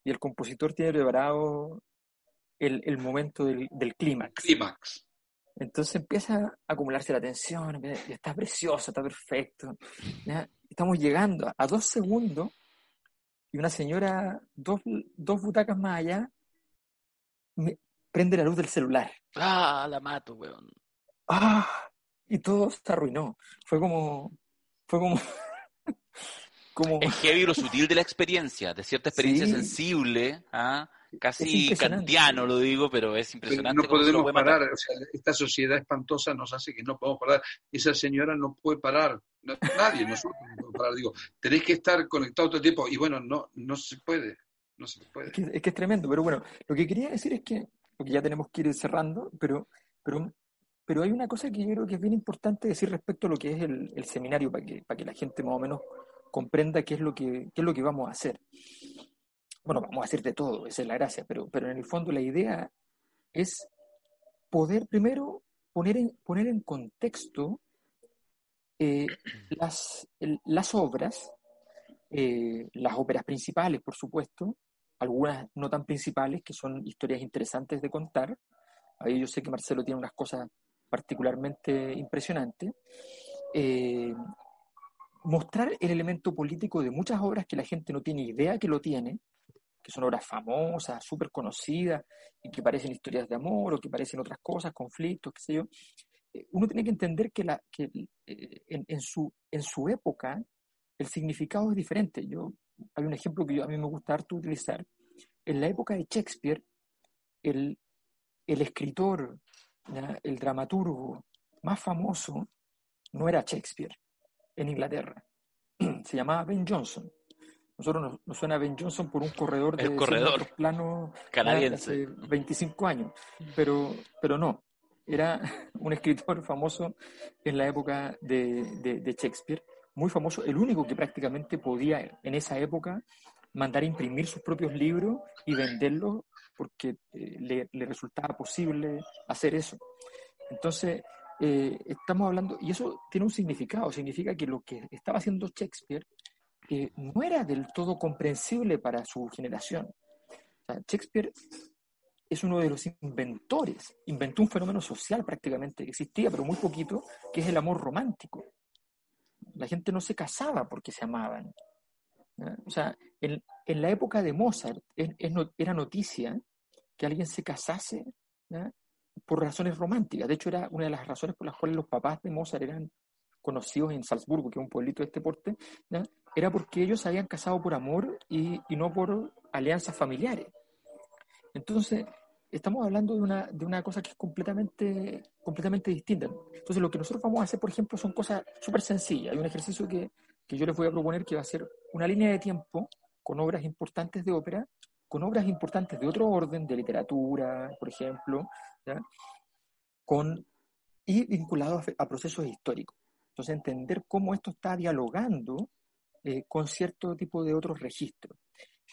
y el compositor tiene preparado el, el momento del, del clímax. Clímax. Entonces empieza a acumularse la tensión, y está precioso, está perfecto. ¿ya? Estamos llegando a, a dos segundos y una señora, dos, dos butacas más allá, me- prende la luz del celular. Ah, la mato, weón. ¡Ah! Y todo se arruinó. Fue como, fue como, como, Es heavy lo sutil de la experiencia, de cierta experiencia Sí. sensible, ¿ah? Casi kantiano lo digo, pero es Pero impresionante. no podemos parar, o sea, esta sociedad espantosa nos hace que no podemos parar. Esa señora no puede parar, No- nadie, nosotros no podemos parar. Digo, tenés que estar conectado todo el tiempo y bueno, no, no se puede, no se puede. Es que, es que es tremendo, pero bueno, lo que quería decir es que, porque ya tenemos que ir cerrando, pero, pero, pero hay una cosa que yo creo que es bien importante decir respecto a lo que es el, el seminario, para que, para que la gente más o menos comprenda qué es lo que, qué es lo que vamos a hacer. Bueno, vamos a hacer de todo, esa es la gracia, pero, pero en el fondo la idea es poder primero poner en, poner en contexto eh, las, el- las obras, eh, las óperas principales, por supuesto, algunas no tan principales, que son historias interesantes de contar. Ahí yo sé que Marcelo tiene unas cosas particularmente impresionantes. Eh, mostrar el elemento político de muchas obras que la gente no tiene idea que lo tiene, que son obras famosas, súper conocidas, y que parecen historias de amor o que parecen otras cosas, conflictos, qué sé yo. Eh, Uno tiene que entender que, la, que eh, en, en su, en su época el significado es diferente. Yo, hay un ejemplo que yo- a mí me gusta harto utilizar. En la época de Shakespeare, el, el escritor, ¿ya? el dramaturgo más famoso no era Shakespeare en Inglaterra. Se llamaba Ben Jonson. Nosotros nos, nos suena Ben Jonson por un corredor de El 100 corredor. metros plano ¿ya? Canadiense. hace 25 años, pero, pero no. Era un escritor famoso en la época de, de- de Shakespeare, muy famoso, el único que prácticamente podía en esa época mandar a imprimir sus propios libros y venderlos porque eh, le, le resultaba posible hacer eso. Entonces, eh, estamos hablando, y eso tiene un significado, significa que lo que estaba haciendo Shakespeare eh, no era del todo comprensible para su generación. O sea, Shakespeare es uno de los inventores, inventó un fenómeno social prácticamente que existía, pero muy poquito, que es el amor romántico. La gente no se casaba porque se amaban. O sea, en, en la época de Mozart es- es no- era noticia que alguien se casase por razones románticas. De hecho, era una de las razones por las cuales los papás de Mozart eran conocidos en Salzburgo, que es un pueblito de este porte, era porque ellos se habían casado por amor y, y no por alianzas familiares. Entonces, estamos hablando de una, de una cosa que es completamente, completamente distinta. Entonces, lo que nosotros vamos a hacer, por ejemplo, son cosas súper sencillas. Hay un ejercicio que, que yo les voy a proponer que va a ser una línea de tiempo con obras importantes de ópera, con obras importantes de otro orden, de literatura, por ejemplo. Con, y vinculado a, a procesos históricos. Entonces, entender cómo esto está dialogando eh, con cierto tipo de otros registros.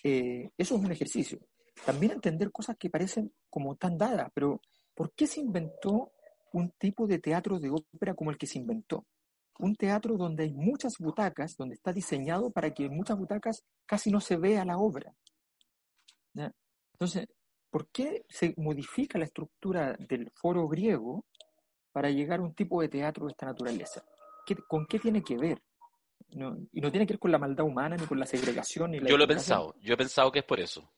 Eh, eso es un ejercicio. También entender cosas que parecen como tan dadas, pero ¿por qué se inventó un tipo de teatro de ópera como el que se inventó? Un teatro donde hay muchas butacas, donde está diseñado para que en muchas butacas casi no se vea la obra. ¿ya? Entonces, ¿por qué se modifica la estructura del foro griego para llegar a un tipo de teatro de esta naturaleza? ¿Qué- ¿Con qué tiene que ver? No- y no tiene que ver con la maldad humana, ni con la segregación, ni la Yo lo he pensado, yo he pensado que es por eso.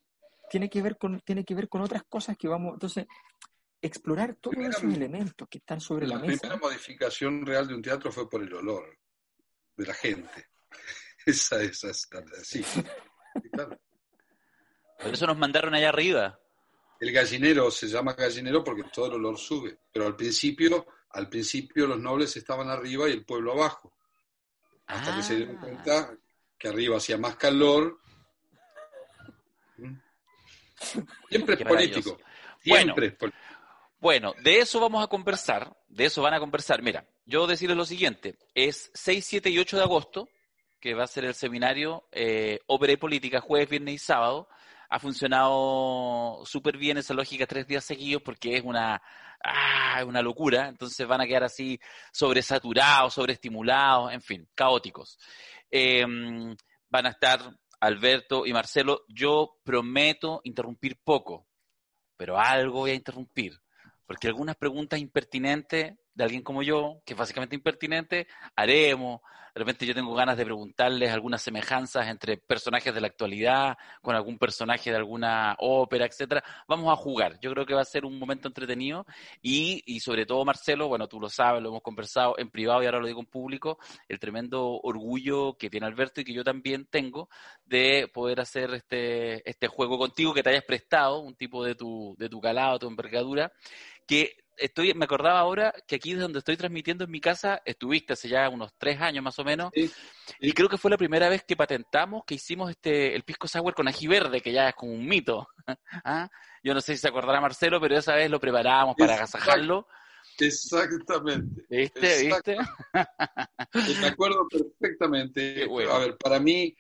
tiene que ver con, tiene que ver con otras cosas que vamos, entonces, explorar todos esos elementos que están sobre la, mesa. La primera modificación real de un teatro fue por el olor de la gente. Esa, esa, esa sí. Claro. Por eso nos mandaron allá arriba. El gallinero se llama gallinero porque todo el olor sube, pero al principio, al principio los nobles estaban arriba y el pueblo abajo. Hasta que se dieron ah. cuenta que arriba hacía más calor. Siempre es político. Siempre es político. Bueno, de eso vamos a conversar, de eso van a conversar. Mira, yo decirles lo siguiente, es 6, 7 y 8 de agosto, que va a ser el seminario eh, Ópera y Política, jueves, viernes y sábado. Ha funcionado súper bien esa lógica tres días seguidos porque es una, ah, una locura. Entonces van a quedar así sobresaturados, sobreestimulados, en fin, caóticos. Em, van a estar Alberto y Marcelo. Yo prometo interrumpir poco, pero algo voy a interrumpir. Porque algunas preguntas impertinentes de alguien como yo, que es básicamente impertinente, haremos. De repente yo tengo ganas de preguntarles algunas semejanzas entre personajes de la actualidad, con algún personaje de alguna ópera, etcétera. Vamos a jugar. Yo creo que va a ser un momento entretenido y, y sobre todo Marcelo, bueno, tú lo sabes, lo hemos conversado en privado y ahora lo digo en público, el tremendo orgullo que tiene Alberto y que yo también tengo de poder hacer este, este juego contigo, que te hayas prestado, un tipo de tu, de tu calado, tu envergadura, que estoy, me acordaba ahora que aquí donde estoy transmitiendo en mi casa, estuviste hace ya unos tres años más o menos, y creo que fue la primera vez que patentamos, que hicimos este el pisco sour con ají verde, que ya es como un mito. ¿Ah? Yo no sé si se acordará Marcelo, pero esa vez lo preparábamos para agasajarlo. Exactamente. ¿Viste? ¿Viste? Me acuerdo perfectamente. A ver, para mí,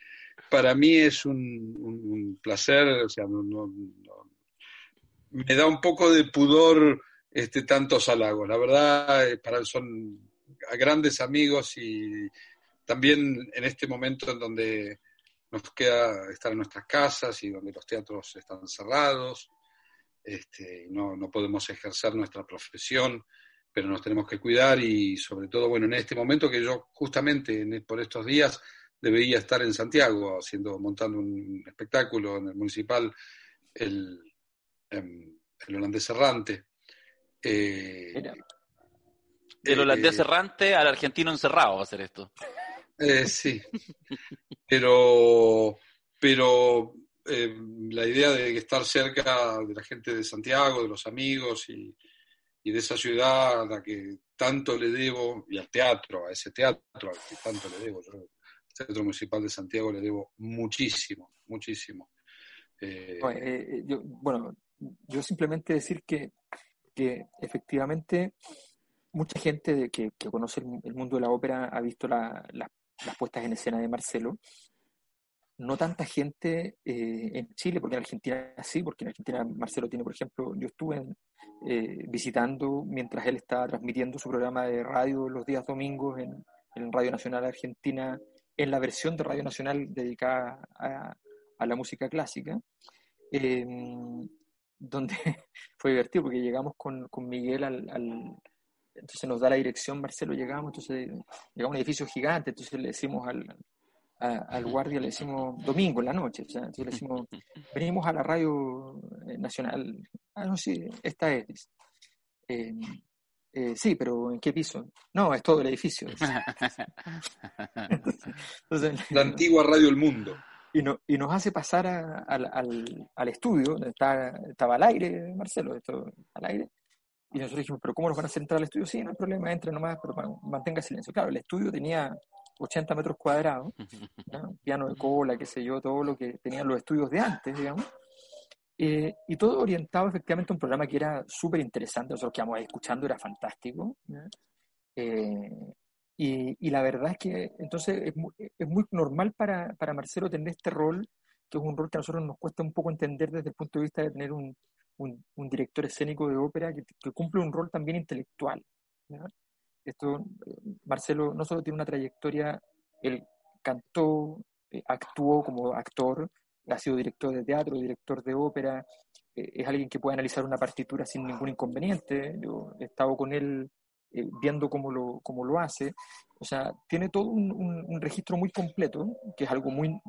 para mí es un, placer, o sea, me da un poco de pudor este, tantos halagos. La verdad, eh, para, son grandes amigos y también en este momento en donde nos queda estar en nuestras casas y donde los teatros están cerrados, este, no, no podemos ejercer nuestra profesión, pero nos tenemos que cuidar y sobre todo, bueno, en este momento que yo justamente por estos días debería estar en Santiago haciendo, montando un espectáculo en el municipal, el, el holandés errante, eh, Del holandés eh, errante al argentino encerrado va a ser esto. Eh, sí, pero, pero eh, la idea de estar cerca de la gente de Santiago, de los amigos y, de esa ciudad a la que tanto le debo, y al teatro, a ese teatro al que tanto le debo, yo, al Teatro Municipal de Santiago le debo muchísimo, muchísimo. bueno, yo simplemente decir que que efectivamente mucha gente que, conoce el, mundo de la ópera ha visto las puestas en escena de Marcelo. No tanta gente eh, en Chile, porque en Argentina sí, porque en Argentina Marcelo tiene, por ejemplo, yo estuve eh, visitando mientras él estaba transmitiendo su programa de radio los días domingos en, Radio Nacional Argentina, en la versión de Radio Nacional dedicada a, la música clásica. Eh, donde fue divertido porque llegamos con, con Miguel al, Entonces nos da la dirección, Marcelo, llegamos, entonces llegamos a un edificio gigante, entonces le decimos al, al guardia, le decimos domingo en la noche, entonces le decimos, venimos a la radio eh, nacional, ah, no, sí, esta es. Eh, eh, sí, pero ¿en qué piso? No, es todo el edificio. la antigua Radio El Mundo y, no, y nos hace pasar al, al, estudio, estaba al aire, Marcelo, esto al aire, y nosotros dijimos, pero ¿cómo nos van a hacer entrar al estudio? Sí, no hay problema, entre nomás, pero mantenga silencio. Claro, el estudio tenía 80 metros cuadrados, piano de cola, qué sé yo, todo lo que tenían los estudios de antes, digamos, eh, y todo orientado efectivamente a un programa que era súper interesante, nosotros que íbamos escuchando, era fantástico. Eh, y, la verdad es que entonces es muy, es muy normal para, para, Marcelo tener este rol, que es un rol que a nosotros nos cuesta un poco entender desde el punto de vista de tener un, un, director escénico de ópera que, cumple un rol también intelectual. Esto, Marcelo no solo tiene una trayectoria, él cantó, eh, actuó como actor, ha sido director de teatro, director de ópera, eh, es alguien que puede analizar una partitura sin ningún inconveniente. Yo he estado con él eh, viendo cómo lo, cómo lo hace. O sea, tiene todo un, un, registro muy completo, que es algo muy,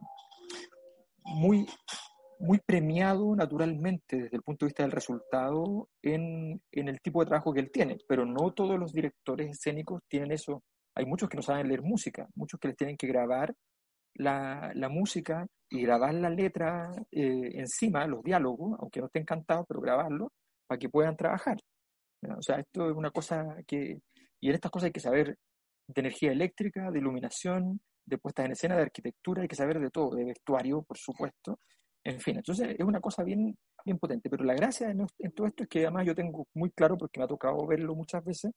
muy, muy premiado naturalmente desde el punto de vista del resultado en, en, el tipo de trabajo que él tiene, pero no todos los directores escénicos tienen eso. Hay muchos que no saben leer música, muchos que les tienen que grabar la, la música y grabar la letra eh, encima, los diálogos, aunque no estén cantados, pero grabarlo para que puedan trabajar. O sea, esto es una cosa que, y en estas cosas hay que saber de energía eléctrica, de iluminación, de puestas en escena, de arquitectura, hay que saber de todo, de vestuario, por supuesto. En fin, entonces es una cosa bien, bien potente. Pero la gracia en, todo esto es que además yo tengo muy claro, porque me ha tocado verlo muchas veces,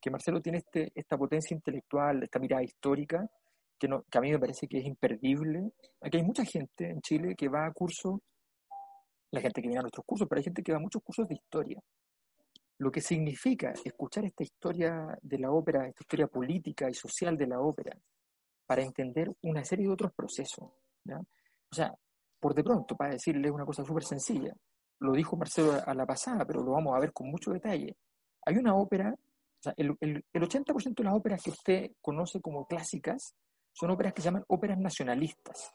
que Marcelo tiene este, esta potencia intelectual, esta mirada histórica, que, que a mí me parece que es imperdible. Aquí hay mucha gente en Chile que va a cursos, la gente que viene a nuestros cursos, pero hay gente que va a muchos cursos de historia. Lo que significa escuchar esta historia de la ópera, esta historia política y social de la ópera, para entender una serie de otros procesos. O sea, por de pronto, para decirle una cosa súper sencilla, lo dijo Marcelo a la pasada, pero lo vamos a ver con mucho detalle. Hay una ópera, o sea, el, el, el 80% de las óperas que usted conoce como clásicas son óperas que se llaman óperas nacionalistas.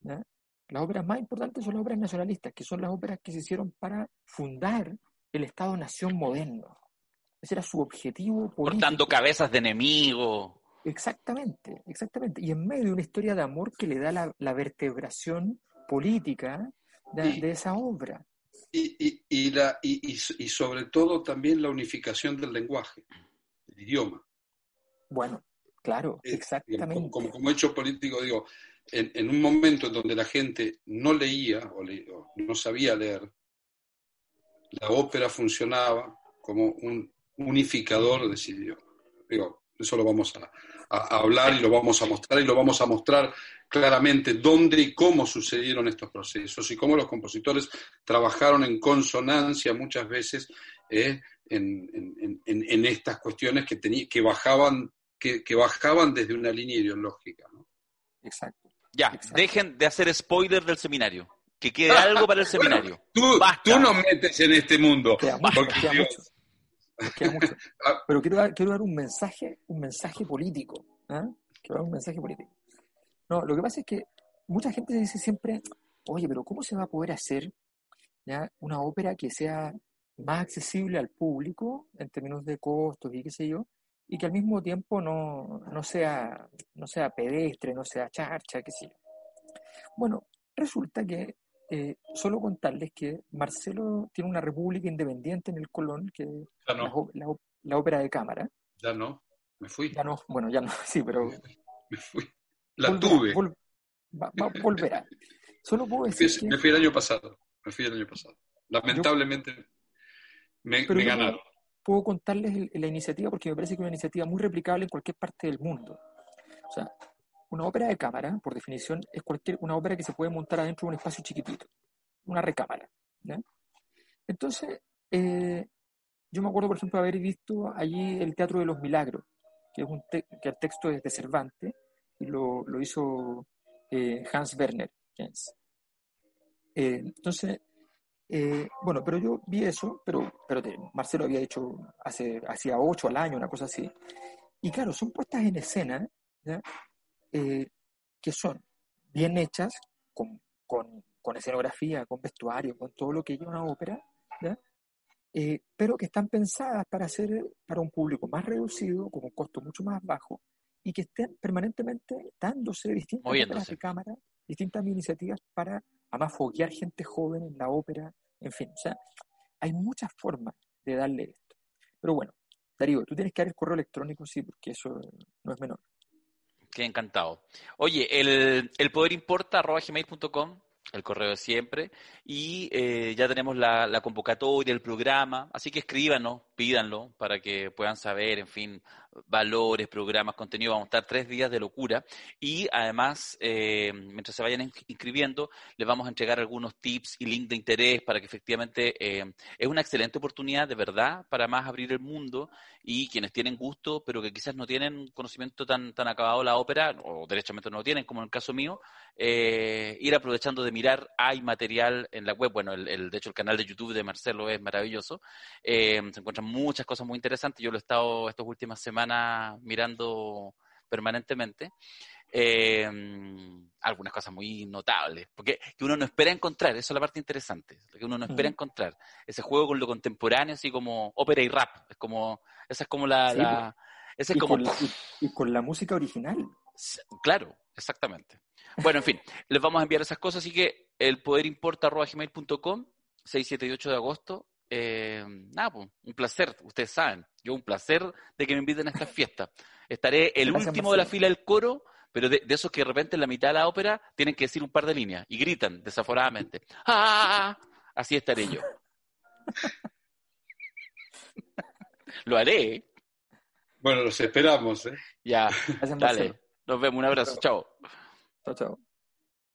Las óperas más importantes son las óperas nacionalistas, que son las óperas que se hicieron para fundar el Estado-nación moderno. Ese era su objetivo político. Cortando cabezas de enemigos. Exactamente, exactamente. Y en medio de una historia de amor que le da la, la vertebración política de, Y- de esa obra. Y, y, y, la, y, y, y sobre todo también la unificación del lenguaje, el idioma. Bueno, claro, Eh, exactamente. Como, como, como hecho político, digo, en, en un momento en donde la gente no leía o, le- o no sabía leer, la ópera funcionaba como un unificador de ese idioma. Digo, eso lo vamos a, hablar y lo vamos a mostrar y lo vamos a mostrar claramente dónde y cómo sucedieron estos procesos y cómo los compositores trabajaron en consonancia muchas veces eh, en, en- en- en estas cuestiones que, teni- que, bajaban, que, que bajaban desde una línea ideológica. ¿no? Exacto. Ya, Exacto. dejen de hacer spoiler del seminario. Que quede algo para el seminario. Tú, Basta. tú nos metes en este mundo. Queda mucho, Porque, nos queda Dios, mucho. Nos queda mucho. Ah. Pero quiero dar, quiero dar un mensaje, un mensaje político. ¿ah? Quiero dar un mensaje político. No, lo que pasa es que mucha gente dice siempre, oye, pero ¿cómo se va a poder hacer ya, una ópera que sea más accesible al público en términos de costos y qué sé yo, y que al mismo tiempo no, no sea, no sea pedestre, no sea charcha, qué sé yo? Bueno, resulta que eh, solo contarles que Marcelo tiene una república independiente en el Colón, que ya la, no, la ó- la ópera de cámara. ya no, me fui, Ya no, bueno, ya no, sí, pero me fui. La volverá, tuve. vol- va- va- volverá. Solo puedo Me fui, decir que, me fui el año pasado. Me fui el año pasado. Lamentablemente me, pero me yo ganaron. puedo contarles el- la iniciativa porque me parece que es una iniciativa muy replicable en cualquier parte del mundo. O sea, una ópera de cámara, por definición, es cualquier, una ópera que se puede montar adentro de un espacio chiquitito, una recámara. ¿ya? Entonces, eh, yo me acuerdo, por ejemplo, haber visto allí el Teatro de los Milagros, que, es un te- que el texto es de Cervantes y lo, lo hizo eh, Hans Werner. Jens. Eh, entonces, eh, bueno, pero yo vi eso, pero, pero te- Marcelo había hecho hace, hacía ocho al año, una cosa así. Y claro, son puestas en escena ¿ya? Eh, que son bien hechas, con, con, con escenografía, con vestuario, con todo lo que lleva una ópera, ¿ya? Eh, pero que están pensadas para hacer para un público más reducido, con un costo mucho más bajo, y que estén permanentemente dándose distintas óperas Moviéndose. de cámara, distintas iniciativas para además foguear gente joven en la ópera, en fin, o sea, hay muchas formas de darle esto. Pero bueno, Darío, tú tienes que dar el correo electrónico, sí, porque eso no es menor. Qué encantado. Oye, el, el poder importa arroba gmail.com, el correo de siempre, y eh, ya tenemos la, la convocatoria, el programa, así que escríbanos, pídanlo para que puedan saber, en fin, valores, programas, contenido. Vamos a estar tres días de locura. Y además, eh, mientras se vayan in- inscribiendo, les vamos a entregar algunos tips y links de interés para que efectivamente eh, es una excelente oportunidad de verdad para más abrir el mundo y quienes tienen gusto, pero que quizás no tienen conocimiento tan, tan acabado la ópera, o derechamente no lo tienen, como en el caso mío, eh, ir aprovechando de mirar, hay material en la web, bueno, el, el- de hecho el canal de YouTube de Marcelo es maravilloso, eh, se encuentran muchas cosas muy interesantes, yo lo he estado estas últimas semanas mirando permanentemente. Eh, algunas cosas muy notables, porque que uno no espera encontrar, eso es la parte interesante, que uno no espera encontrar, ese juego con lo contemporáneo, así como ópera y rap, es como, esa es como la, la ese es y, como, con la, y, y, con la, música original. Claro, exactamente. Bueno, en fin, les vamos a enviar esas cosas, así que el poder importa gmail.com, 6, 7 y 8 de agosto. Eh, nada, pues, un placer, ustedes saben, yo un placer de que me inviten a esta fiesta. Estaré el Gracias, último de la fila del coro, pero de, de, esos que de repente en la mitad de la ópera tienen que decir un par de líneas y gritan desaforadamente. ¡Ah! Así estaré yo. Lo haré. ¿eh? Bueno, los esperamos. ¿eh? Ya, dale. Nos vemos. Un abrazo. Chao. Chao, chao.